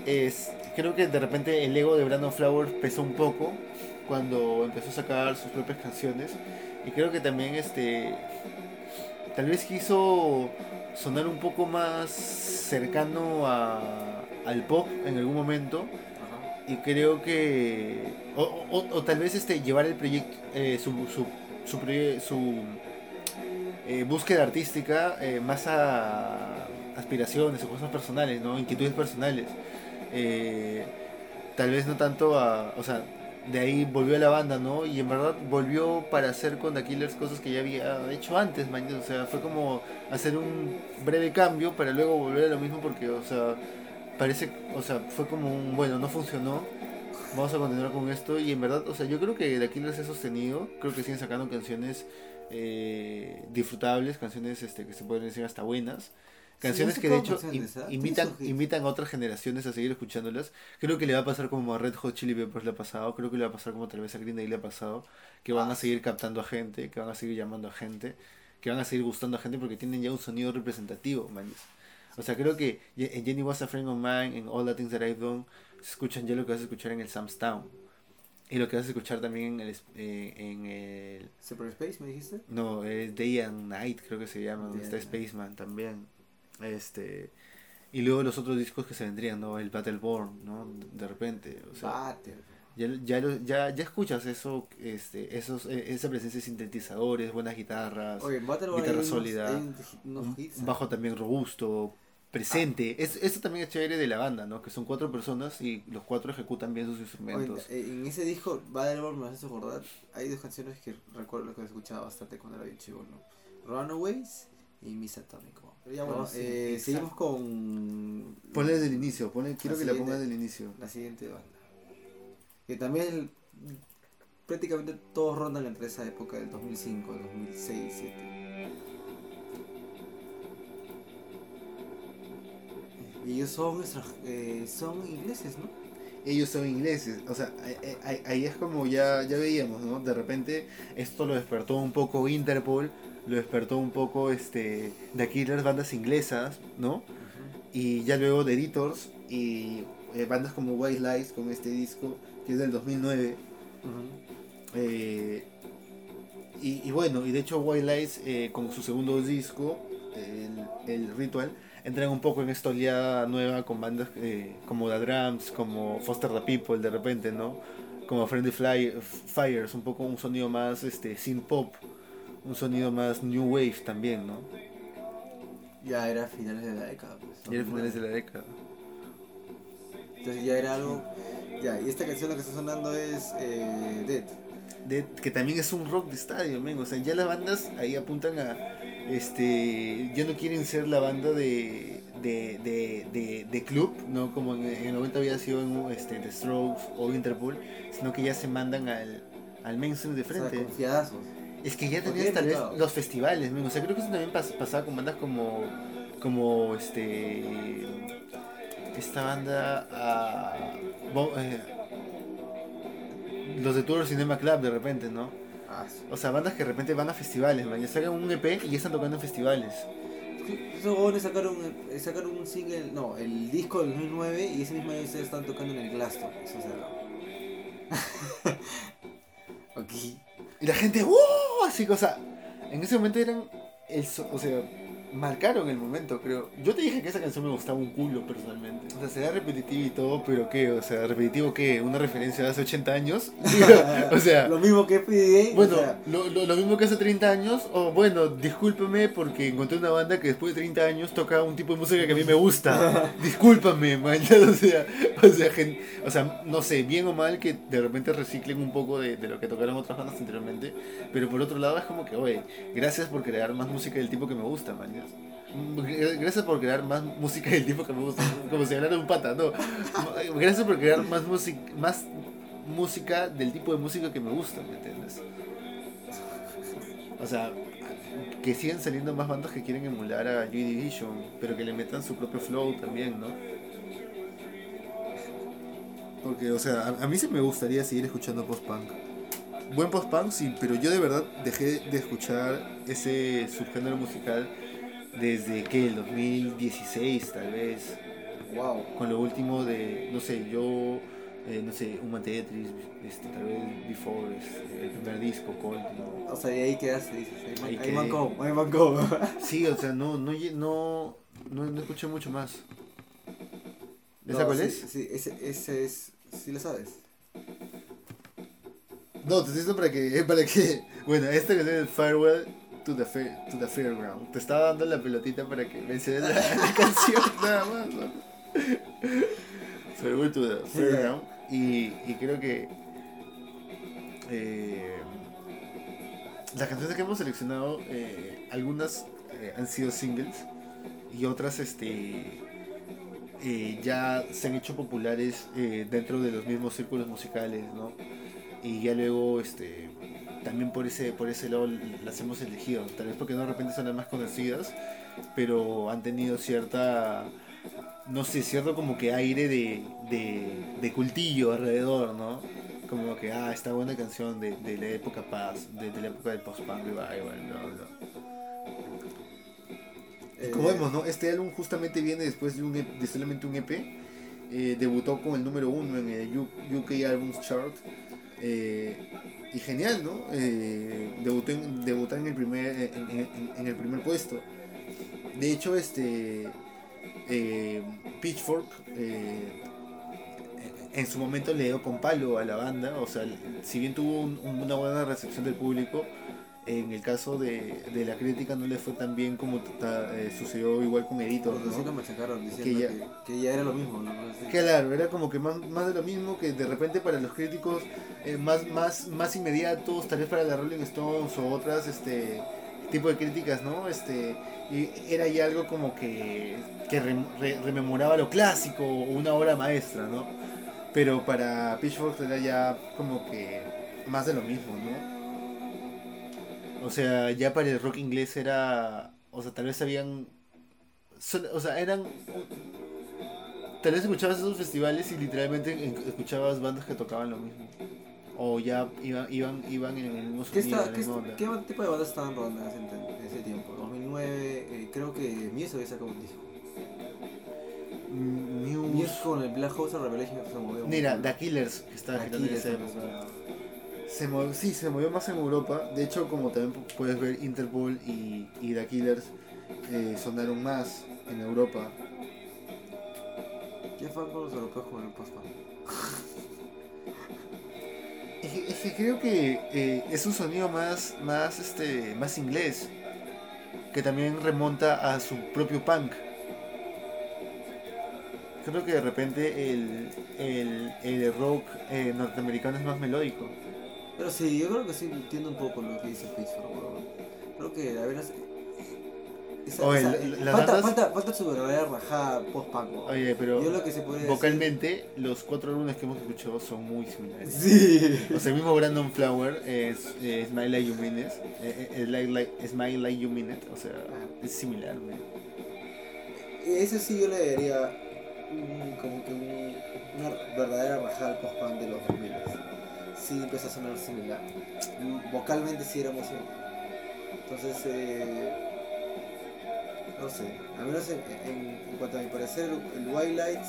es, creo que de repente el ego de Brandon Flowers pesó un poco cuando empezó a sacar sus propias canciones y creo que también este tal vez quiso sonar un poco más cercano a, al pop en algún momento. Y creo que o, o- o tal vez este llevar el proyecto eh, su, su, su, proye- su, eh, búsqueda artística eh, más a aspiraciones o cosas personales no inquietudes personales Eh, tal vez no tanto a o sea de ahí volvió a la banda, ¿no? Y en verdad volvió para hacer con The Killers cosas que ya había hecho antes, man. O sea, fue como hacer un breve cambio para luego volver a lo mismo porque, o sea, parece, o sea, fue como un, bueno, no funcionó, vamos a continuar con esto. Y en verdad, o sea, yo creo que The Killers es sostenido, creo que siguen sacando canciones eh, disfrutables, canciones este, que se pueden decir hasta buenas. Canciones que de hecho in- ¿ah? invitan, a otras generaciones a seguir escuchándolas. Creo que le va a pasar como a Red Hot Chili Peppers le ha pasado, creo que le va a pasar como tal vez a Green Day le ha pasado, que van a Ah, seguir captando a gente, que van a seguir llamando a gente, que van a seguir gustando a gente porque tienen ya un sonido representativo, man. O sea, creo que en Jenny Was a Friend of Mine, en All the Things That I've Done, se escuchan ya lo que vas a escuchar en el Sam's Town. Y lo que vas a escuchar también en el, eh, en el Super Space, ¿me dijiste? no, es Day and Night, creo que se llama, donde está. Spaceman también. Este. Y luego los otros discos que se vendrían, ¿no? El Battleborn, ¿no? De repente. O sea, Batter. ya, ya, lo- ya, ya escuchas eso, este, esos, eh, esa presencia de sintetizadores, buenas guitarras, Oye, en Batter guitarra sólida, Hay unos un, un bajo también robusto, presente. Es, eso también es chévere de la banda, ¿no? Que son cuatro personas y los cuatro ejecutan bien sus instrumentos. eh, en ese disco, Battleborn me hace acordar, hay dos canciones que recuerdo que he escuchado bastante cuando era bien chivo, ¿no? Runaways y Miss Atomic. Pero ya bueno, sí, eh, seguimos con Ponle desde el inicio, ponle, quiero La que la pongas desde el inicio. la siguiente banda. Que también prácticamente todos rondan entre esa época del 2005, 2006, 2007. Ellos son, eh, son ingleses, ¿no? ellos son ingleses. O sea, ahí- es como ya, ya veíamos, ¿no? De repente esto lo despertó un poco Interpol, lo despertó un poco este, The Killers, bandas inglesas, ¿no? Y ya luego The Editors y eh, bandas como White Lies con este disco, que es del 2009. Eh, y, y bueno, y de hecho White Lies eh, con su segundo disco, el, el Ritual, entran un poco en esta oleada nueva con bandas eh, como The Drums, como Foster the People de repente, ¿no? Como Friendly Fly, Fires, un poco un sonido más este, synth pop, un sonido más new wave también, ¿no? Ya era finales de la década, pues. Y era finales de la década. Entonces ya era algo. Ya, y esta canción la que está sonando es eh, Dead. de- que también es un rock de estadio, men. O sea, ya las bandas ahí apuntan a. Este. Ya no quieren ser la banda de. De, de, de, de club, ¿no? Como en, en el 90 había sido en, este, The Strokes o Interpol, sino que ya se mandan al, al mainstream de O sea, frente. Es que ya tenías tal vez los festivales, men. O sea, creo que eso también pas- pasaba con bandas como. Como este. Esta banda. ah, eh, los de Tour Cinema Club de repente, ¿no? Ah, sí. O sea, bandas que de repente van a festivales, man. Ya sacan un EP y ya están tocando en festivales. Esos jóvenes sacaron, eh, sacaron un single, no, el disco del 2009 y ese mismo año ustedes están tocando en el Glaston. Eso ok. Y la gente, ¡uh! Así, o sea, en ese momento eran. El, o sea, marcaron el momento, creo. Yo te dije que esa canción me gustaba un culo personalmente. O sea, será repetitivo y todo, pero ¿qué? O sea, ¿repetitivo qué? ¿Una referencia de hace 80 años? o sea. Lo mismo que PDA. Bueno, o sea, lo, lo, lo mismo que hace 30 años, o bueno, discúlpame porque encontré una banda que después de 30 años toca un tipo de música que a mí me gusta. Discúlpame, man, o sea, o sea, gen- o sea, no sé, bien o mal que de repente reciclen un poco de, de lo que tocaron otras bandas anteriormente, pero por otro lado es como que, oye, gracias por crear más música del tipo que me gusta, man. Gracias por crear más música del tipo que me gusta, como si hablara un pata, no. Gracias por crear más música, más música del tipo de música que me gusta, ¿me entiendes? O sea, que sigan saliendo más bandas que quieren emular a Joy Division, pero que le metan su propio flow también, ¿no? Porque, o sea, a, a mí sí me gustaría seguir escuchando post-punk. Buen post-punk, sí, pero yo de verdad dejé de escuchar ese subgénero musical desde que el 2016 tal vez, wow. con lo último de, no sé, yo, eh, no sé, Human Tetris, este, tal vez Before, este, el primer disco, Cold, ¿no? O sea, y ahí quedaste, dices. Ahí, man- Ahí mancó, ahí mancó. Sí, o sea, no, no, no, no, no escuché mucho más. ¿Esa No, cuál sí, es? Sí, ese, ese es. Sí lo sabes. No, te estoy diciendo para que, para que, bueno, esta canción es Farewell to the, fair, to the Fairground. Te estaba dando la pelotita para que menciones la, la canción, nada más. ¿no? Farewell to the Fairground. Y, y creo que eh, las canciones que hemos seleccionado, eh, algunas eh, han sido singles y otras, este eh, ya se han hecho populares dentro de los mismos círculos musicales, ¿no? Y ya luego, este, también por ese, por ese lado las hemos elegido, tal vez porque no de repente son las más conocidas, pero han tenido cierta, no sé, cierto como que aire de, de, de cultillo alrededor, ¿no? Como que, ah, esta buena canción de, de la época paz, de, de la época del post-punk revival, bla, bla. Eh, Como vemos, ¿no? Este álbum justamente viene después de, un, EP de solamente un EP. Eh, debutó con el número uno en el U- UK Albums Chart. Eh, y genial, ¿no? Eh, debutó en, debutar en el primer en, en- el primer puesto. De hecho, este eh, Pitchfork eh, en su momento le dio con palo a la banda. O sea, si bien tuvo un- una buena recepción del público, en el caso de, de la crítica no le fue tan bien como ta- eh, sucedió igual con Editor, ¿no? me sacaron diciendo Que ya- que, ya era lo mismo, ¿no? Claro, era como que más, más de lo mismo que de repente para los críticos eh, más, más, más inmediatos, tal vez para la Rolling Stones o otras este tipo de críticas, ¿no? Este y era ya algo como que, que re- rememoraba lo clásico o una obra maestra, ¿no? Pero para Pitchfork era ya como que más de lo mismo, ¿no? O sea, ya para el rock inglés era, o sea, tal vez habían, o sea, eran tal vez escuchabas esos festivales y literalmente en- escuchabas bandas que tocaban lo mismo. O ya iban, iban, iban en el mismo ¿Qué, sonido, está, qué, está- onda. qué tipo de bandas estaban rodando en ese, tiempo? 2009, eh, creo que Muse había sacado un disco. Mm, Muse Muse. con el Black House Revelation se movió. Mira. The Killers, que estaba The agitando en Killers esa época. Se movió, sí, se movió más en Europa. De hecho, como también pu- puedes ver, Interpol y, y The Killers eh, sonaron más en Europa. ¿Qué fan con los europeos con el post-punk? Es que, es que creo que eh, es un sonido más, más, este, más inglés, que también remonta a su propio punk. Creo que de repente el, el, el rock eh, norteamericano es más melódico. Pero sí, yo creo que sí entiendo un poco lo que dice Pitchfork. Creo que a ver esa- Oye, esa- la- falta, bandas- falta, falta su verdadera rajada post-punk. Oye, pero Yo lo que se puede vocalmente los cuatro álbumes que hemos escuchado son muy similares. Sí. O sea, el mismo Brandon Flower es, es Smile Like You eh, eh, like, like- You o sea, es similar, güey. Ese sí yo le daría un- como que un- una verdadera rajada al post-punk de los 2000. Sí empezó a sonar similar. Vocalmente sí era muy similar. Entonces, eh, no sé, al menos en, en- en cuanto a mi parecer, el White Lights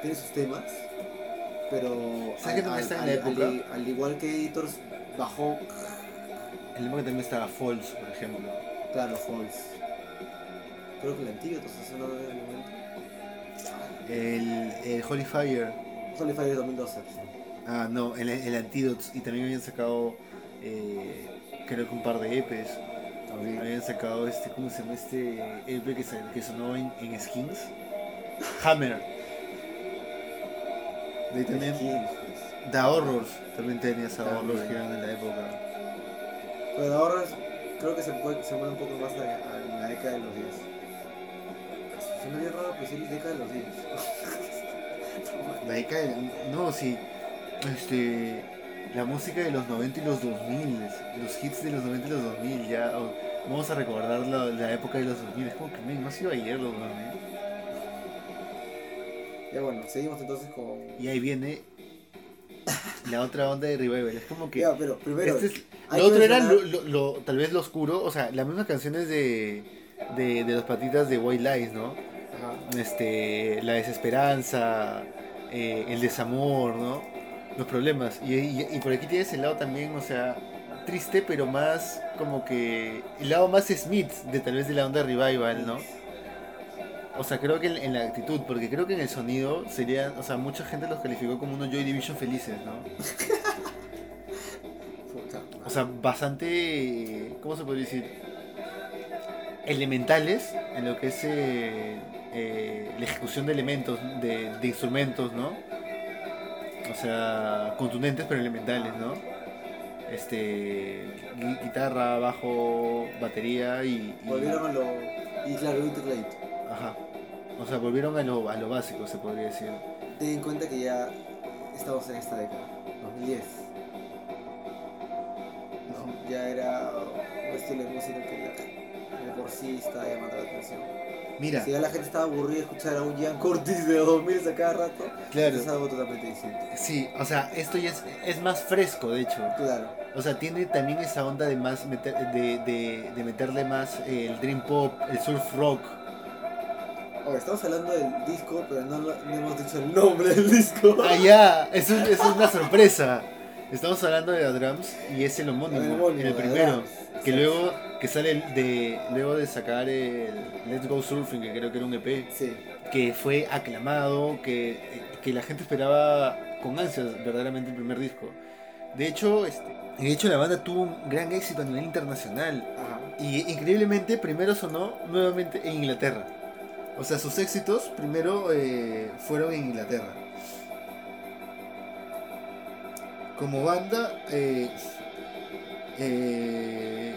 tiene sus temas, pero al- al igual que Editors bajó, El mismo que también estaba False, por ejemplo. claro, Falls. Creo que el antiguo entonces sonó en el momento. El, el Holy Fire, Holy Fire 2012. Ah, no, el, el Antidotes, y también habían sacado, eh, creo que un par de EPs. También. Habían sacado este, ¿cómo se llama este EP que, que sonó en, en Skins? Hammer. De ahí también, Skins, pues. The Horrors, también tenías a. Horrors que eran de la época. Pero ahora es- creo que se, puede, se mueve un poco más a, a la década de los 10. Suena bien raro, pero sí, década de los 10. La década de- No, sí. Este. La música de los 90 y los 2000. Los hits de los 90 y los 2000. Ya. oh, vamos a recordar la, la época de los 2000. Es como que me, no se iba ayer, los 2000. Ya bueno, seguimos entonces con... Y ahí viene. La otra onda de Revival. Es como que. Ya, pero primero... este es- lo otro era lo, lo- lo- tal vez lo oscuro. O sea, las mismas canciones de. De, de los patitas de White Lies, ¿no? Ajá. este, la desesperanza, eh, el desamor, ¿no? Los problemas. Y, y- y por aquí tienes el lado también, o sea, triste, pero más como que el lado más Smith de tal vez de la onda revival, ¿no? O sea, creo que en, en la actitud, porque creo que en el sonido sería, o sea, mucha gente los calificó como unos Joy Division felices, ¿no? O sea, bastante, ¿cómo se puede decir? Elementales en lo que es eh, eh, la ejecución de elementos, de, de instrumentos, ¿no? O sea, contundentes pero elementales, ¿no? Este, gui- guitarra, bajo, batería y... y- Volvieron a lo... Y claro, un tecladito. Ajá. O sea, volvieron a lo, a lo básico, se podría decir. Ten en cuenta que ya estamos en esta década, 2010. ¿no? Ya era un estilo de música que ya, de por sí está llamando la atención. Mira, Si ya la gente estaba aburrida de escuchar a un Jan Curtis de 2000 a cada rato, claro. es algo totalmente distinto. Sí, o sea, esto ya es, es más fresco, de hecho. Claro. O sea, tiene también esa onda de más meter- de, de, de meterle más eh, el dream pop, el surf rock. Oye, estamos hablando del disco, pero no, hemos dicho el nombre del disco. Ah, ya, eso, es- eso es una sorpresa. Estamos hablando de The Drums y es el homónimo, El homónimo, en el The primero. Que luego que sale de luego de sacar el Let's Go Surfing, que creo que era un EP, Sí. que fue aclamado, que, que la gente esperaba con ansias verdaderamente el primer disco. De hecho, este, de hecho la banda tuvo un gran éxito a nivel internacional. Ajá. Y increíblemente primero sonó nuevamente en Inglaterra. O sea, sus éxitos primero eh, fueron en Inglaterra. Como banda, eh, eh,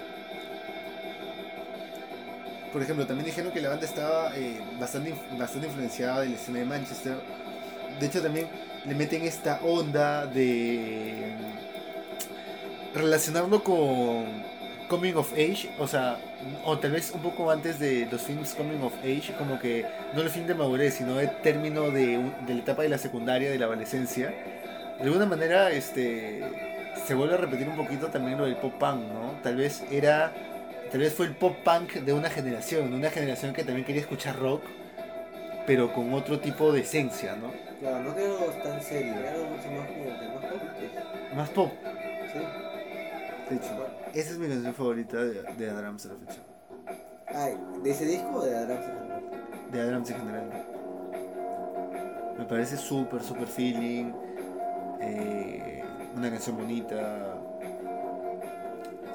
por ejemplo, también dijeron que la banda estaba eh, bastante, bastante influenciada de la escena de Manchester. De hecho, también le meten esta onda de mm, relacionarlo con, coming of age, o sea, o tal vez un poco antes de los films coming of age, como que no el fin de madurez, sino el término de, de la etapa de la secundaria, de la adolescencia. De alguna manera, este, se vuelve a repetir un poquito también lo del pop punk, ¿no? Tal vez era, tal vez fue el pop punk de una generación, una generación que también quería escuchar rock, pero con otro tipo de esencia, ¿no? Claro, no quiero tan serio, era mucho más que más pop, pues, Más pop. ¿sí? Esa es mi canción favorita de, de Adams a la fecha. Ay, ¿de ese disco o de Adams? de Adams en general. Me parece súper, súper feeling. eh, una canción bonita.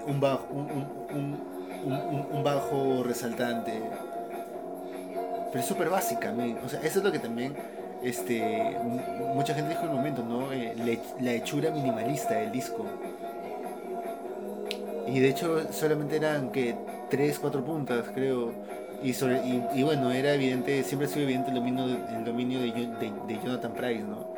Un bajo, un, un- un- un- un- bajo resaltante. Pero es súper básica, men. O sea, eso es lo que también este, mu- mucha gente dijo en el momento, ¿no? Eh, la, hech- la hechura minimalista del disco. Y de hecho solamente eran que tres, cuatro puntas, creo. Y, sobre, y, y bueno, era evidente, siempre ha sido evidente el dominio, el dominio de, de- Jonathan Price, ¿no?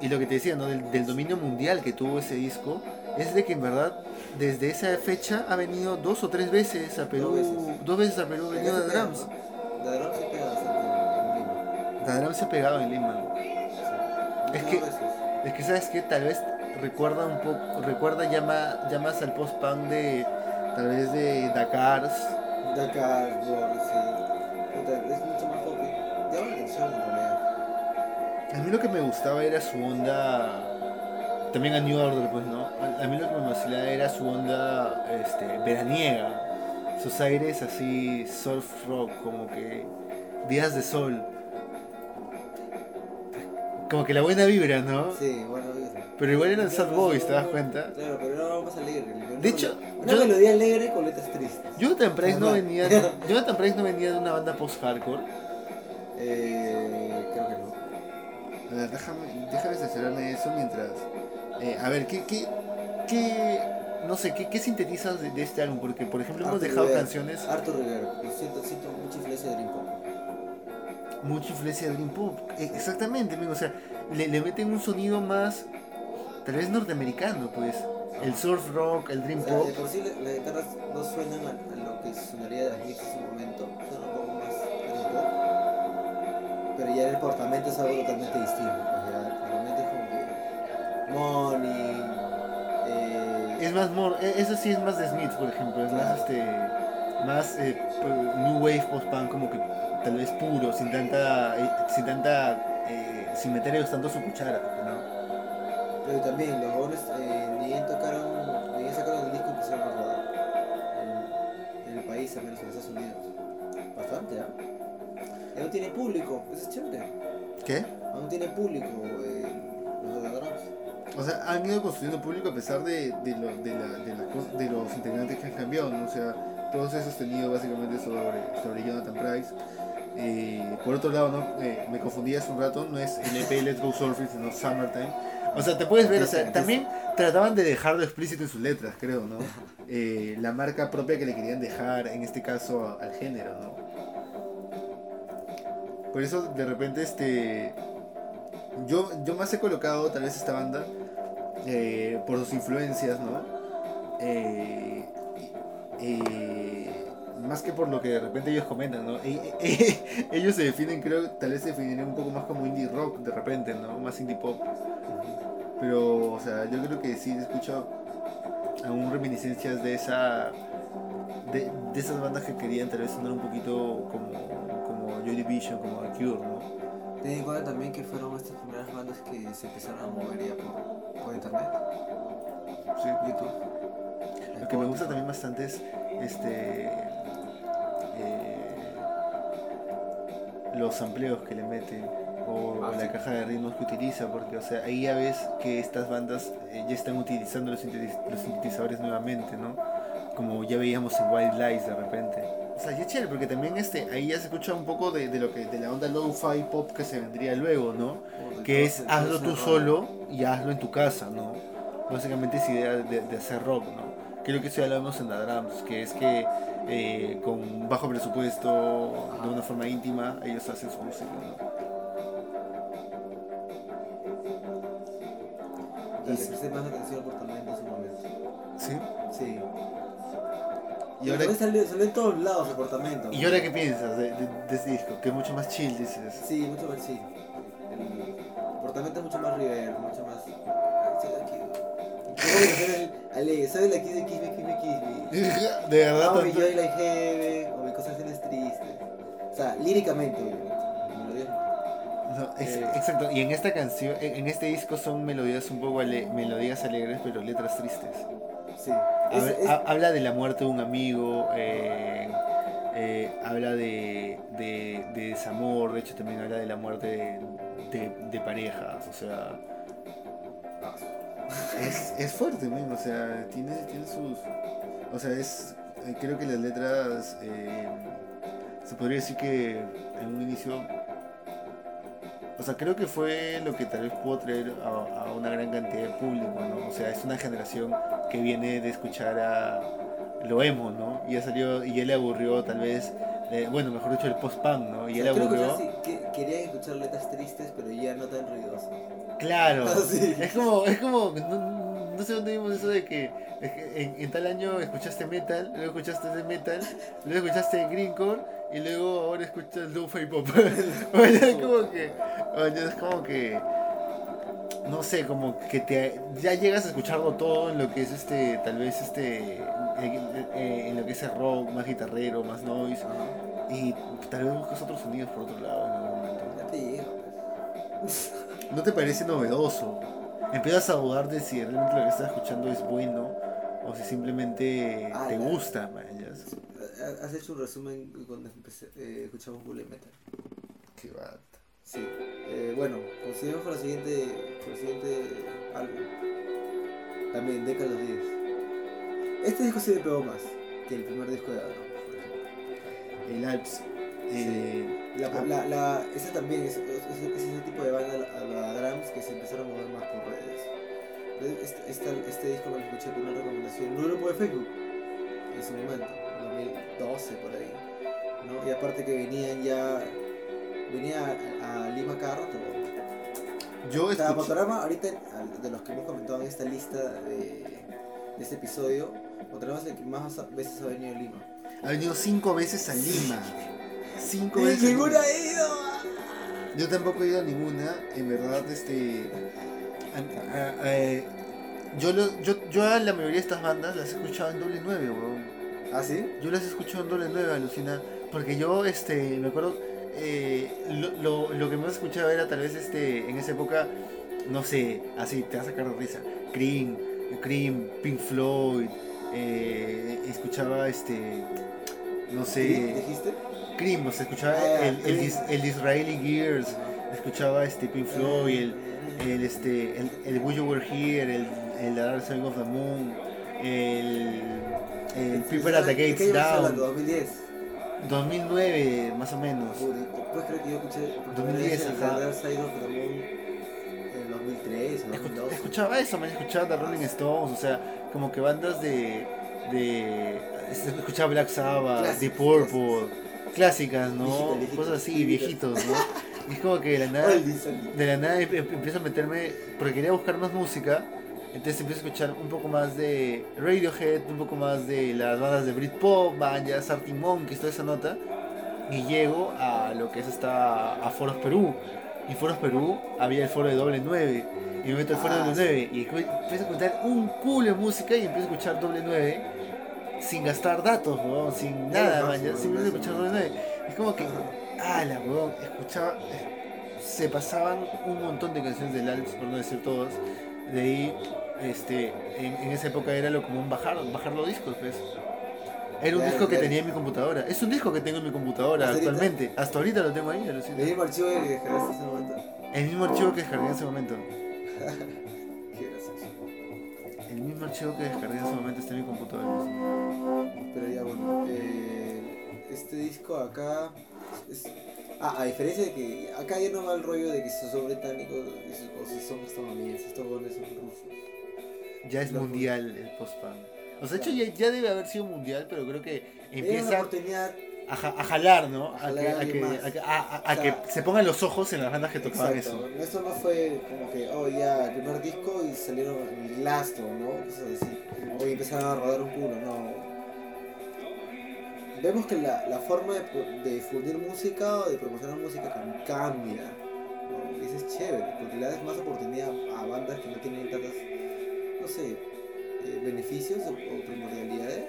Y lo que te decía, ¿no? Del, del dominio mundial que tuvo ese disco, es de que en verdad, desde esa fecha ha venido dos o tres veces a Perú. Dos veces. Dos veces a Perú, ha venido de Drums. De Drums se pega bastante en Lima. De Drums se ha pegado en Lima. Sí. Es que- veces. Es que sabes que tal vez recuerda un poco, recuerda ya más, ya más al post-punk de, tal vez de Dakar. Dakar, Boris, A mí lo que me gustaba era su onda, también a New Order, pues, ¿no? A, a mí lo que me vacilaba era su onda este, veraniega, sus aires así, surf rock, como que días de sol. Como que la buena vibra, ¿no? Sí, bueno, bien. Pero igual eran sad boys, ¿te das cuenta? Claro, pero era más alegre. De hecho, una yo- melodía alegre con letras tristes. Jonathan Price no venía, Jonathan Price no venía de una banda post-hardcore. Eh, creo que ver, déjame, déjame censurarme eso mientras. eh, a ver, ¿qué, qué, qué, no sé, qué, qué sintetizas de, de este álbum? Porque, por ejemplo, hemos Arthur dejado Rivera. canciones, Arthur Rivera. Lo siento, siento mucha influencia de Dream Pop. mucha influencia de Dream Pop. Eh, exactamente, amigo, o sea, le, le meten un sonido más, tal vez norteamericano, pues. El surf rock, el Dream O sea, Pop. de por sí la- las guitarras no suenan a, a lo que sonaría de mix en su momento. Suenan un poco más Dream Pop. Pero ya el portamento es algo totalmente distinto. Pues ya el portamento es como que. Money. Eh, Es más, more, eso sí es más de Smith, por ejemplo. Es más, este, más eh, pu- New Wave post-punk, como que tal vez puro, sin tanta, eh, sin tanta, sin meter tanto su cuchara, ¿no? Pero también los jóvenes ni bien tocaron, ni bien sacaron el disco empezaron a rodar en, en el país, al menos en Estados Unidos. Bastante, ¿ah? Y Aún tiene público, eso es chévere. ¿Qué? Aún tiene público eh, los de Drums. O sea, han ido construyendo público a pesar de, de, lo- de, la- de cosas- de los integrantes que han cambiado, ¿no? O sea, todo se ha sostenido básicamente sobre, sobre Jonathan Price. Eh, por otro lado, ¿no? Eh, me confundí hace un rato, no es el EP Let's Go Surfing, sino Summertime. O sea, te puedes ver, o sea, también trataban de dejarlo explícito en sus letras, creo, ¿no? Eh, la marca propia que le querían dejar, en este caso, al género, ¿no? Por eso, de repente, este... Yo, yo más he colocado tal vez esta banda eh, por sus influencias, ¿no? Eh, más que por lo que de repente ellos comentan, ¿no? Ellos se definen, creo, tal vez se definirían un poco más como indie rock de repente, ¿no? Más indie pop. Pero, o sea, yo creo que sí escucho aún reminiscencias de esa. De, de esas bandas que querían tal vez sonar un poquito como Joy Division, como The Cure, ¿no? Ten en cuenta también que fueron estas primeras bandas que se empezaron a mover ya por, por internet, Sí. YouTube. Lo que me gusta también bastante es este eh, los amplios que le mete o Ah, la sí. caja de ritmos que utiliza porque o sea ahí ya ves que estas bandas eh, ya están utilizando los, sintetiz- los sintetizadores nuevamente no como ya veíamos en Wild Lies de repente o sea ya es chévere porque también este ahí ya se escucha un poco de, de lo que de la onda low-fi pop que se vendría luego no que es hazlo tú solo y hazlo en tu casa, ¿no? Básicamente es idea de, de hacer rock, ¿no? Que es lo que en la Drums, que es que eh, con bajo presupuesto, de una forma íntima, ellos hacen su música, ¿no? Y le presté más atención al portamento en su momento. ¿Sí? Sí. Y ahora, salió, salió en todos lados Apartamento. ¿Y ahora qué piensas de, de- de este disco? Que es mucho más chill, dices. Sí, mucho más sí. El apartamento es mucho más river, mucho más. Soy el alegre, soy de aquí de Kiss Me, Kiss Me, Kiss Me. De verdad, No, mi Joy Like Heaven, o mi cosas tienes tristes. O sea, líricamente, no. Ex- Eh. exacto. Y en esta canción, en, en este disco son melodías un poco ale- melodías alegres, pero letras tristes. Sí. Habla, Es- es- ha- habla de la muerte de un amigo, eh, eh, habla de, de, de desamor, de hecho también habla de la muerte de, parejas, o sea, es, es fuerte, o sea, tiene, tiene sus... O sea, es... eh, creo que las letras... eh, se podría decir que en un inicio... O sea, creo que fue lo que tal vez pudo traer a, a una gran cantidad de público, ¿no? O sea, es una generación que viene de escuchar a lo emo, ¿no? Y ya salió, y ya le aburrió tal vez, eh, bueno, mejor dicho, el post-punk, ¿no? Y o sea, le creo que, aburrió. sí, que querían escuchar letras tristes, pero ya no tan ruidosas. Claro. Ah, sí. Es como, es como, no, no sé dónde vimos eso de que, es que en, en tal año escuchaste metal, luego escuchaste de metal, luego escuchaste greencore y luego ahora escuchas lo-fi pop. Oye, es como que, oye, es como que, no sé, como que te, ya llegas a escucharlo todo en lo que es este, tal vez este, eh, eh, en lo que es el rock, más guitarrero, más noise y tal vez buscas otros sonidos por otro lado en algún momento. Ya te llega, pues. ¿No te parece novedoso? Empiezas a dudar de si realmente lo que estás escuchando es bueno o si simplemente Ah, te la- gusta, man, Has hecho un resumen cuando empecé, eh, escuchamos Bullet Metal. Qué bata. Sí. Eh, bueno, conseguimos para el siguiente, para el siguiente álbum. También, Deca los 10. Este disco sí me pegó más que el primer disco de Adam, por ejemplo. El Alps. Eh, La, ah, la, la, ese también es, es, es ese tipo de banda, a la Drums, que se empezaron a mover más por redes. Este, este, este disco lo escuché por una recomendación en un grupo de Facebook, en su momento, en 2012 por ahí. ¿no? Y aparte que venían ya, venía a, a Lima cada rato. ¿no? yo escuché. Ahorita, de los que hemos comentado en esta lista de, de este episodio, Motorama es el que más veces ha venido a Lima. Ha venido cinco veces a Lima. Cinco ¡Y veces. ninguna ha ido! Yo tampoco he ido a ninguna. En verdad, este. yo, lo, yo, yo a la mayoría de estas bandas las he escuchado en doble 9, weón. ¿Ah, sí? Yo las escucho en doble nueve, alucina. Porque yo, este, me acuerdo, eh, lo, lo, lo que más escuchaba era tal vez, este, en esa época, no sé, así, te va a sacar de risa. Cream, Cream, Pink Floyd, eh, escuchaba, este, no sé, ¿Dijiste? Cream, o sea, escuchaba Ah, el, el, el Disraeli Gears, escuchaba, este, Pink Floyd, el, el este el, el Wish You Were Here, el, el The Dark Side of the Moon, el, el People at the ¿De Gates? Down, 2010. 2009 más o menos. Después creo que yo escuché por primera 2010, vez el ajá. En 2003 o Escu- 2012. escuchaba eso, me escuchaba The Rolling Stones, o sea, como que bandas de. de escuchaba Black Sabbath, The Purple, clásicas, ¿no? Viejitas, Cosas así, viejitos, ¿no? Y es como que de la nada. De la nada em- em- empiezo a meterme, porque quería buscar más música, entonces empiezo a escuchar un poco más de Radiohead, un poco más de las bandas de Britpop, bandas Arctic Monkeys, toda esa nota, y llego a lo que es hasta a Foros Perú. Y Foros Perú había el foro de doble 9, y me meto al foro de Ah, doble 9, y empiezo a escuchar un culo de música y empiezo a escuchar doble 9 sin gastar datos, weón, sin nada, no, man, no, escuchar no. doble 9. Es como que, ala, weón, escuchaba, se pasaban un montón de canciones del Alps, por no decir todas. De ahí, este, en, en esa época era lo común bajar, bajar los discos, pues. Era un Claro, disco que claro. tenía en mi computadora. Es un disco que tengo en mi computadora ¿Hasta ahorita? actualmente. Hasta ahorita lo tengo ahí, alucina. El mismo archivo que descargaste en ese momento. El mismo archivo que descargué en ese momento. Qué gracioso. El mismo archivo que descargué en ese momento está en mi computadora. Pero ya bueno, eh, este disco acá es... Ah, a diferencia de que acá ya no va el rollo de que son británicos y si son estadounidenses, estos goles son rusos. Ya es mundial el post-punk. O sea, de hecho ya, ya debe haber sido mundial, pero creo que una empieza... oportunidad a, ja- a jalar, ¿no? A jalar que, a a, alguien que, más. a que- a- a- a O sea, que se pongan los ojos en las bandas que tocaban Exacto. eso. Esto no fue como que, oh, ya, el primer disco y salieron el Glassstone, ¿no? Cosas así. O empezaron a rodar un culo, no. Vemos que la, la forma de, difundir música o de promocionar música cam- cambia. ¿no? Y eso es chévere, porque le das más oportunidad a bandas que no tienen tantas, no sé, eh, beneficios o, o primordialidades.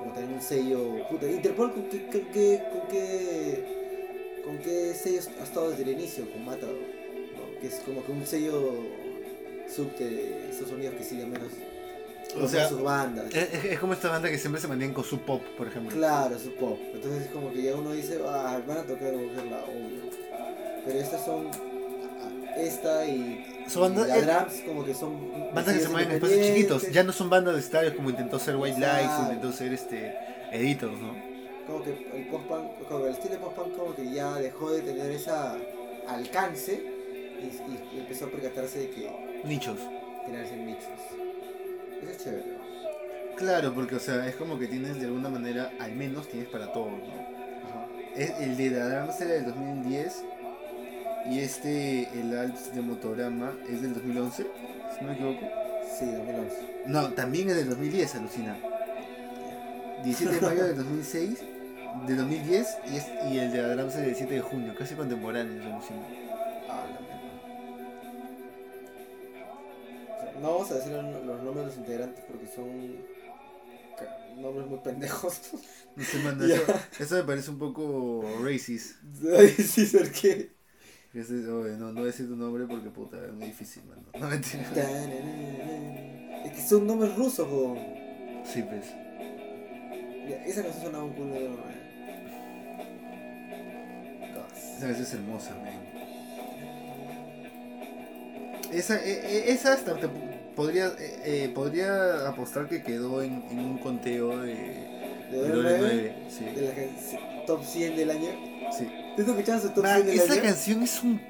Como tener un sello. Puta, Interpol, ¿con qué, con qué, con qué, con qué sello ha estado desde el inicio? Con Matador. ¿no? Que es como que un sello sub de Estados Unidos que sigue menos. O sea, sus bandas. Es, es- como esta banda que siempre se mantiene con su pop, por ejemplo. Claro, su pop. Entonces es como que ya uno dice, ah, van a tocar la obvio. Pero estas son. ah, Esta y. Son bandas- eh, Drums como que son. Bandas que se mueven en espacios chiquitos. Ya no son bandas de estadios como intentó ser White Lights, intentó ser este Editors, ¿no? como que el post punk, como que el estilo post punk como que ya dejó de tener esa alcance y, empezó a percatarse de que Nichos. tenerse nichos. Eso es chévere. Claro, porque o sea, es como que tienes de alguna manera, al menos tienes para todos, ¿no? Ajá. Es, el de la Drums era del 2010 y este, el Alps de Motograma, es del 2011, si no me equivoco. Sí, 2011. No, también es del 2010, alucina. 17 de mayo del 2006, de 2010 y, es, y el de es del 7 de junio, casi contemporáneos, alucina. Ah, la mierda. No vamos a decir los nombres de los integrantes porque son nombres muy pendejos. No sé, mano, eso, eso me parece un poco racist. Sí, ¿por qué? Ese- oye, no, no voy a decir tu nombre porque puta, es muy difícil, mano. No mentira. Es que son nombres rusos, weón. Sí, pues. Ya, Esa canción sonaba un culo de broma. Esa canción es hermosa, man. Esa, e- e- esa hasta te podría, eh, eh, podría apostar que quedó en, en un conteo de, ¿De de Doble doble 9? nueve, De Sí, la top 100 del año. Sí. ¿Tú estás escuchando su top Man, 100 del esa canción es un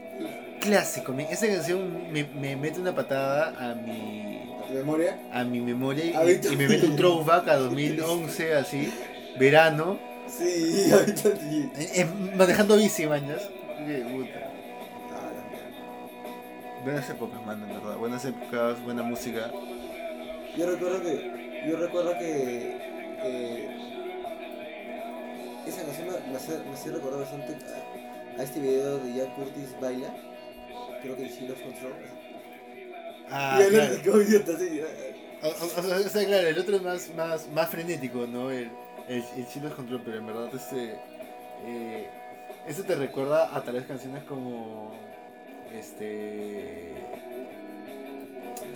clásico, man. Esa canción me, me mete una patada a mi, ¿A tu memoria? a mi memoria y, y me mete un throwback a 2011, así, verano, Sí, ahorita sí. eh, eh, manejando bici, mañas. Buenas épocas, man, en verdad. Buenas épocas, buena música. Yo recuerdo que. Yo recuerdo que. eh, esa canción me, me hace, me hace recordar bastante a, a este video de Jan Curtis Baila. Creo que She Loves Control. Ah, y él claro. como idiota así. O, o- o sea, claro, el otro es más, más, más frenético, ¿no? El, el, el control, pero en verdad este. Eh, eso te recuerda a tal vez canciones como. Este.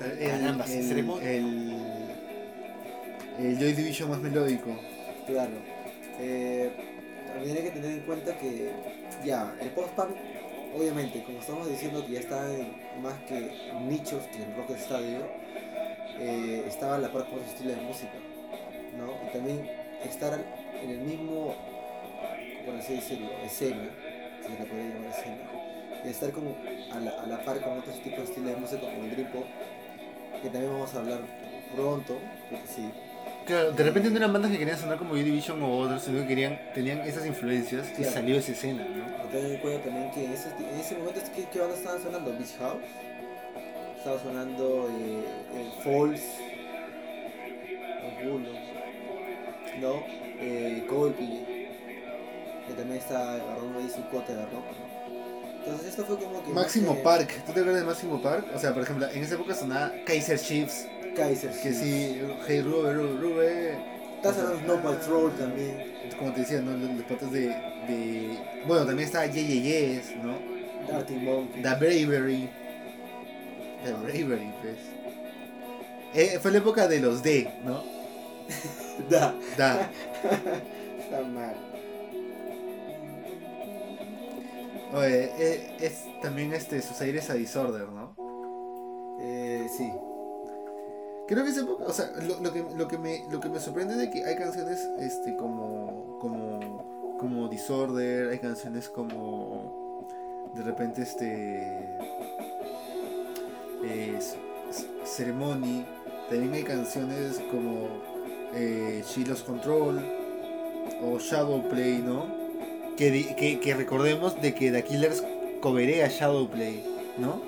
El- Caramba, el- Extremo- el, el Joy Division más melódico. Claro. Eh, también hay que tener en cuenta que ya, el post-punk, obviamente, como estamos diciendo que ya está en más que nichos que en rock estadio, eh, estaba la su estilo de música, ¿no? Y también estar en el mismo, por así decirlo, escena, si se le llamar escena, y estar como a la, a la par con otros tipos de estilo de música como el dream pop, que también vamos a hablar pronto, porque sí, Claro, de repente no eran bandas que querían sonar como Division o otros, sino que querían, tenían esas influencias y Claro. salió esa escena, ¿no? Tener en cuenta también que en ese, en ese momento, ¿qué, qué banda estaban sonando? Beach House. Estaba sonando eh, eh, Falls. Angulo. ¿No? Eh, Coldplay. Que también está agarrando ahí su cote de rock. ¿no? Entonces esto fue como que... Máximo Park, ¿tú te acuerdas de Máximo Park? O sea, por ejemplo, en esa época sonaba Kaiser Chiefs, Kaiser. que sí, Hey Rube, Rube, Rube. Está sonando Snow Patrol también. Como te decía, ¿no? Los, los patas de, de. Bueno, también estaba Ye Ye Yes, ¿no? Darty Monkey. The Bravery. The Bravery, pues. Eh, fue la época de los D, ¿no? Da. Da. Está mal. Oye, eh, es también este, sus aires a Disorder, ¿no? Eh, sí. Creo que esa época, o sea, lo, lo que, lo, que me, lo que me sorprende es de que hay canciones este, como, como, como Disorder, hay canciones como, de repente, este, Ceremony, también hay canciones como eh, She Lost Control, o Shadowplay, ¿no? Que, que recordemos de que The Killers coberea Shadowplay, ¿no?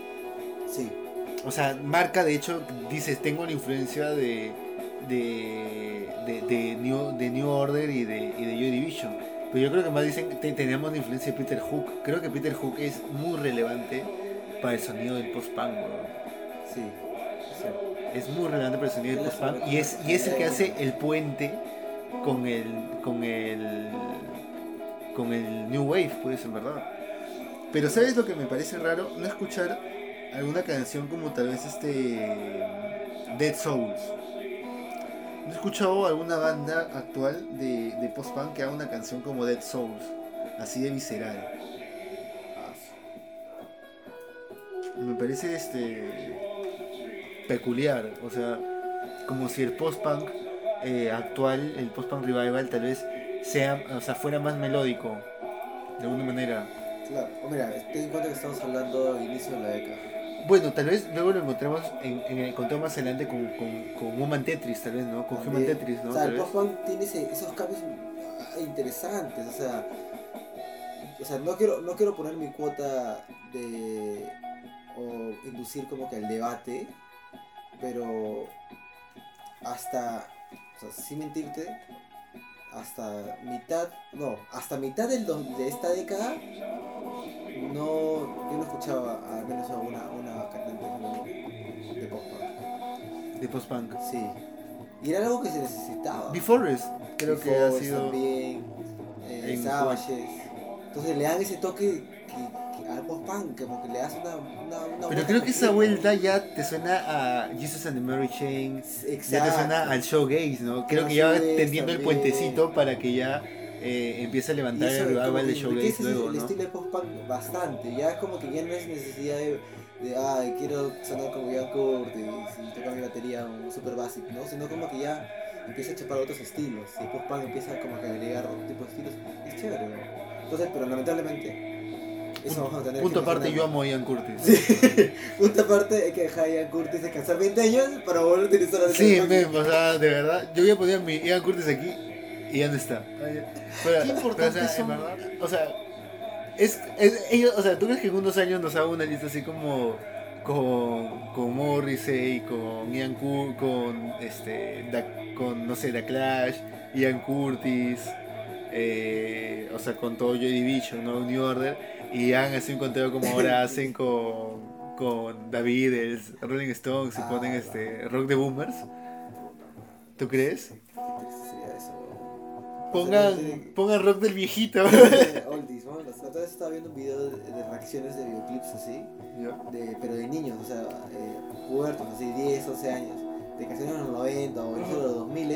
Sí. O sea, marca de hecho, dices, tengo la influencia de, de, de, de New, de New Order y de, y de Joy Division. Pero yo creo que más dicen que te- tenemos la influencia de Peter Hook. Creo que Peter Hook es muy relevante para el sonido del post-punk, weón. Sí. Es muy relevante para el sonido del post-punk y es, y es el que hace el puente con el con el con el New Wave, pues en verdad. Pero ¿sabes lo que me parece raro? No escuchar alguna canción como tal vez este Dead Souls. No he escuchado alguna banda actual de, de post-punk que haga una canción como Dead Souls, así de visceral. Me parece este peculiar, o sea, como si el post-punk eh, actual, el post-punk revival tal vez sea, o sea, fuera más melódico, de alguna manera. Claro. Mira, ten en cuenta que estamos hablando inicio de la década. Bueno, tal vez luego lo encontremos en, en el conteo más adelante con, con, con Human Tetris, tal vez, ¿no? Con Human. Tetris, ¿no? O sea, el post-punk tiene ese- esos cambios interesantes, o sea, o sea, no quiero, no quiero poner mi cuota de o inducir como que el debate, pero hasta, o sea, sin mentirte, hasta mitad, no, hasta mitad del de esta década, no, yo no escuchaba al menos a una, una cantante de pop-punk. De post-punk. Sí. Y era algo que se necesitaba. Befores, creo que ha sido. También, eh, en Savages. Entonces le dan ese toque que, que al post-punk, como que le das una. una, una Pero creo que esa vuelta ya te suena a Jesus and the Mary Chain, ya te Exacto. suena al showgaze, ¿no? Creo Al que ya va tendiendo el puentecito para que ya eh, empiece a levantar eso el revival de showgaze luego, el ¿no? estilo de post-punk bastante. Ya es como que ya no es necesidad de, de ay, quiero sonar como Ian Curtis y tocar mi batería un super básico, ¿no? Sino como que ya empieza a chapar otros estilos. Y el post-punk empieza como que a agregar otro tipo de estilos. Es chévere, ¿no? Entonces, pero lamentablemente, eso vamos a tener Punto aparte, yo amo a Ian Curtis. Sí. Punto aparte, hay que dejar a Ian Curtis descansar 20 años para volver a utilizar el Sí, men, o sea, de verdad, yo voy a poner mi Ian Curtis aquí y ya no está. Pero, Qué importantes pero, o sea, son- en verdad, o sea, es, es- ellos, o sea, ¿tú crees que en unos años nos haga una lista así como con, con Morrissey, con Ian Curtis, con este, Da- con no sé, The Clash, Ian Curtis, eh, o sea, con todo Joy Division, ¿no? New Order, y hagan así un conteo como ahora hacen con, con David, el Rolling Stones, y Ah, ponen este rock de boomers. ¿Tú crees? Pongan, O sea, pongan rock del viejito. Oldies. La otra vez estaba viendo un video de, de reacciones de videoclips así, de, pero de niños, o sea, eh, pubertos, así 10, 11 años, de canciones de los 90 o incluso de los 2000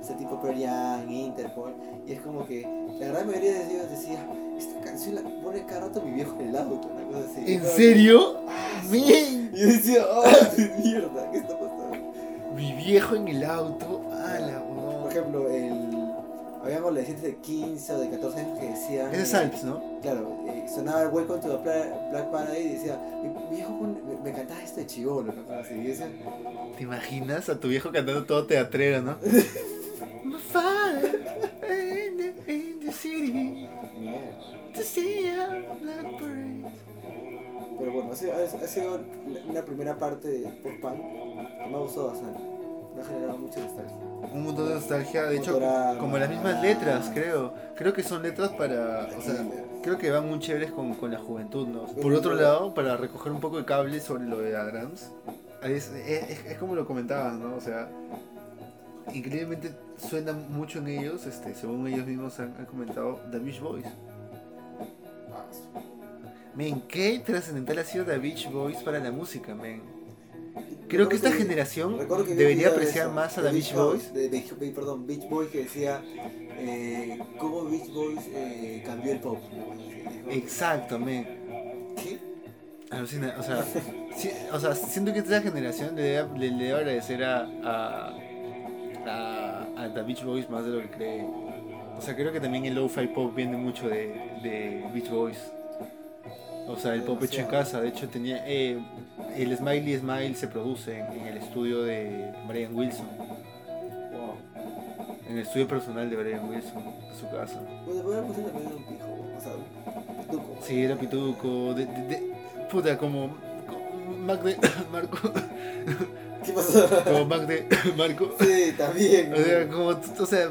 ese tipo Pearl Jam, Interpol, y es como que la gran mayoría de ellos decía, esta canción la pone cada rato mi viejo en el auto, una cosa así. ¿En serio? "Ah, sí". Men, Y yo decía, oh, mierda, ¿qué está pasando? mi viejo en el auto. A la Por huevada. ejemplo, el... Habíamos adolescentes de 15 o de 14 años que decían... Ese es Alps, ¿no? Claro, eh, sonaba el the Pla- Black Parade y decía, mi, mi viejo me, me cantaba esto de chivolo, ¿no? así, y decía, ¿Te imaginas a tu viejo cantando todo teatrero, no? Pero bueno, ha sido, ha- ha sido una primera parte de post-punk que me ha gustado bastante. Me ha generado mucha nostalgia. Un montón de nostalgia, de hecho, Motorama, como las mismas letras, creo. Creo que son letras para. O sea, creo que van muy chéveres con, con la juventud, ¿no? Por otro lado, para recoger un poco de cable sobre lo de Adams, es, es, es como lo comentaban, ¿no? O sea, increíblemente suena mucho en ellos, este, según ellos mismos han, han comentado, The Beach Boys. Men, qué trascendental ha sido The Beach Boys para la música, men. Creo que esta generación que debería apreciar más a The Beach Boys. De, de- de- perdón, Beach Boys que decía eh, cómo Beach Boys eh, cambió el pop. Exacto, men. ¿Qué? Alucina, o sea, sí, o sea, siento que esta generación le debe, le, le debe agradecer a, a, a, a The Beach Boys más de lo que cree. O sea, creo que también el lo-fi pop viene mucho de, de Beach Boys. O sea, el pop hecho en casa. De hecho, tenía eh, el Smiley Smile se produce en, en el estudio de Brian Wilson. Wow. En el estudio personal de Brian Wilson, de su casa. Pues Brian Wilson también era un pijo, o sea, pituco. Sí, era pituco, de, de, de- puta, como, como Mac de Marco, ¿Qué pasó? como Mac de Marco, Sí, también. o sea, como, o sea,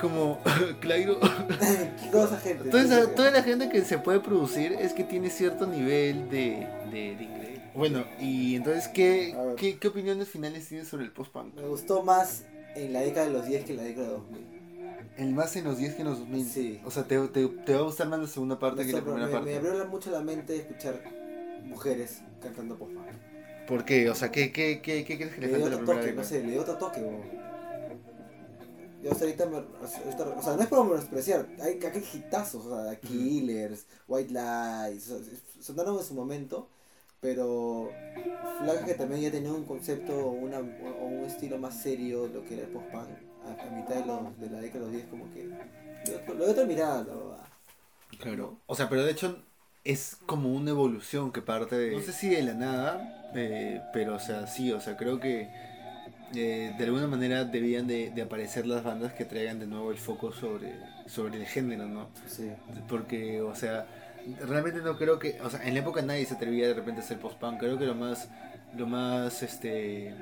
como Clairo, gente. toda, esa- sí. toda la gente que se puede producir es que tiene cierto nivel de, de, de inglés. Bueno, y entonces, ¿qué, qué, qué opiniones finales tienes sobre el post-punk? Me gustó más en la década de los 10 que en la década de 2000. El más en los 10 que en los 2000. Sí. O sea, te, te, te va a gustar más la segunda parte que la primera me, me parte. abrió mucho la mente escuchar mujeres cantando post-punk. ¿Por qué? O sea, ¿qué, qué, qué, qué crees que Le le dio falta la otro primera toque, no sé, le dio otro toque, weón. Yo hasta ahorita me, ahorita- o sea, no es por menospreciar, hay, hay hitazos, o sea, Killers, White Lies, o sea, sonaron en su momento, pero Flaca que también ya tenía un concepto o una, o un estilo más serio de lo que era el post-punk, a, a mitad de, los, de la década de los 10, como que otro- le dio otra mirada, la verdad. Claro. O sea, pero de hecho es como una evolución que parte de... No sé si de la nada, eh, pero o sea, sí, o sea, creo que eh, de alguna manera debían de, de aparecer las bandas que traigan de nuevo el foco sobre, sobre el género, ¿no? Sí. Porque, o sea, realmente no creo que, o sea, en la época nadie se atrevía de repente a hacer post-punk. Creo que lo más, lo más, este,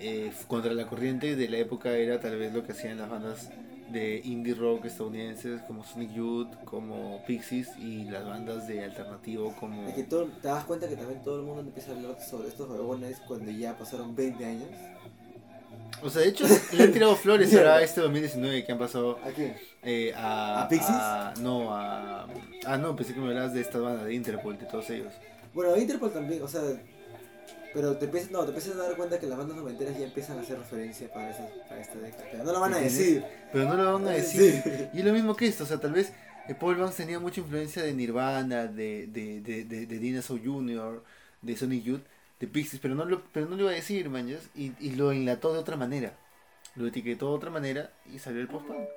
eh, contra la corriente de la época era tal vez lo que hacían las bandas de indie rock estadounidenses como Sonic Youth, como Pixies y las bandas de alternativo como... Es que tú te das cuenta que también todo el mundo empieza a hablar sobre estos huevones cuando ya pasaron 20 años. O sea, de hecho, le han tirado flores ahora este 2019 que han pasado ¿A quién? eh, a... ¿A Pixies? a- no, a... Ah, no, pensé que me hablabas de estas bandas de Interpol, de todos ellos. Bueno, Interpol también, o sea, pero te empiezas, no, te empiezas a dar cuenta que las bandas noventeras ya empiezan a hacer referencia para, esa, para esta década. Pero no lo van a decir. Pero no lo van a decir. Sí. Y es lo mismo que esto, o sea, tal vez eh, Paul Banks tenía mucha influencia de Nirvana, de, de, de, de, de Dinosaur Jr., de Sonic Youth, de Pixies, pero no lo, pero no lo iba a decir, mañas, y, y lo enlató de otra manera. Lo etiquetó de otra manera y salió el post-punk.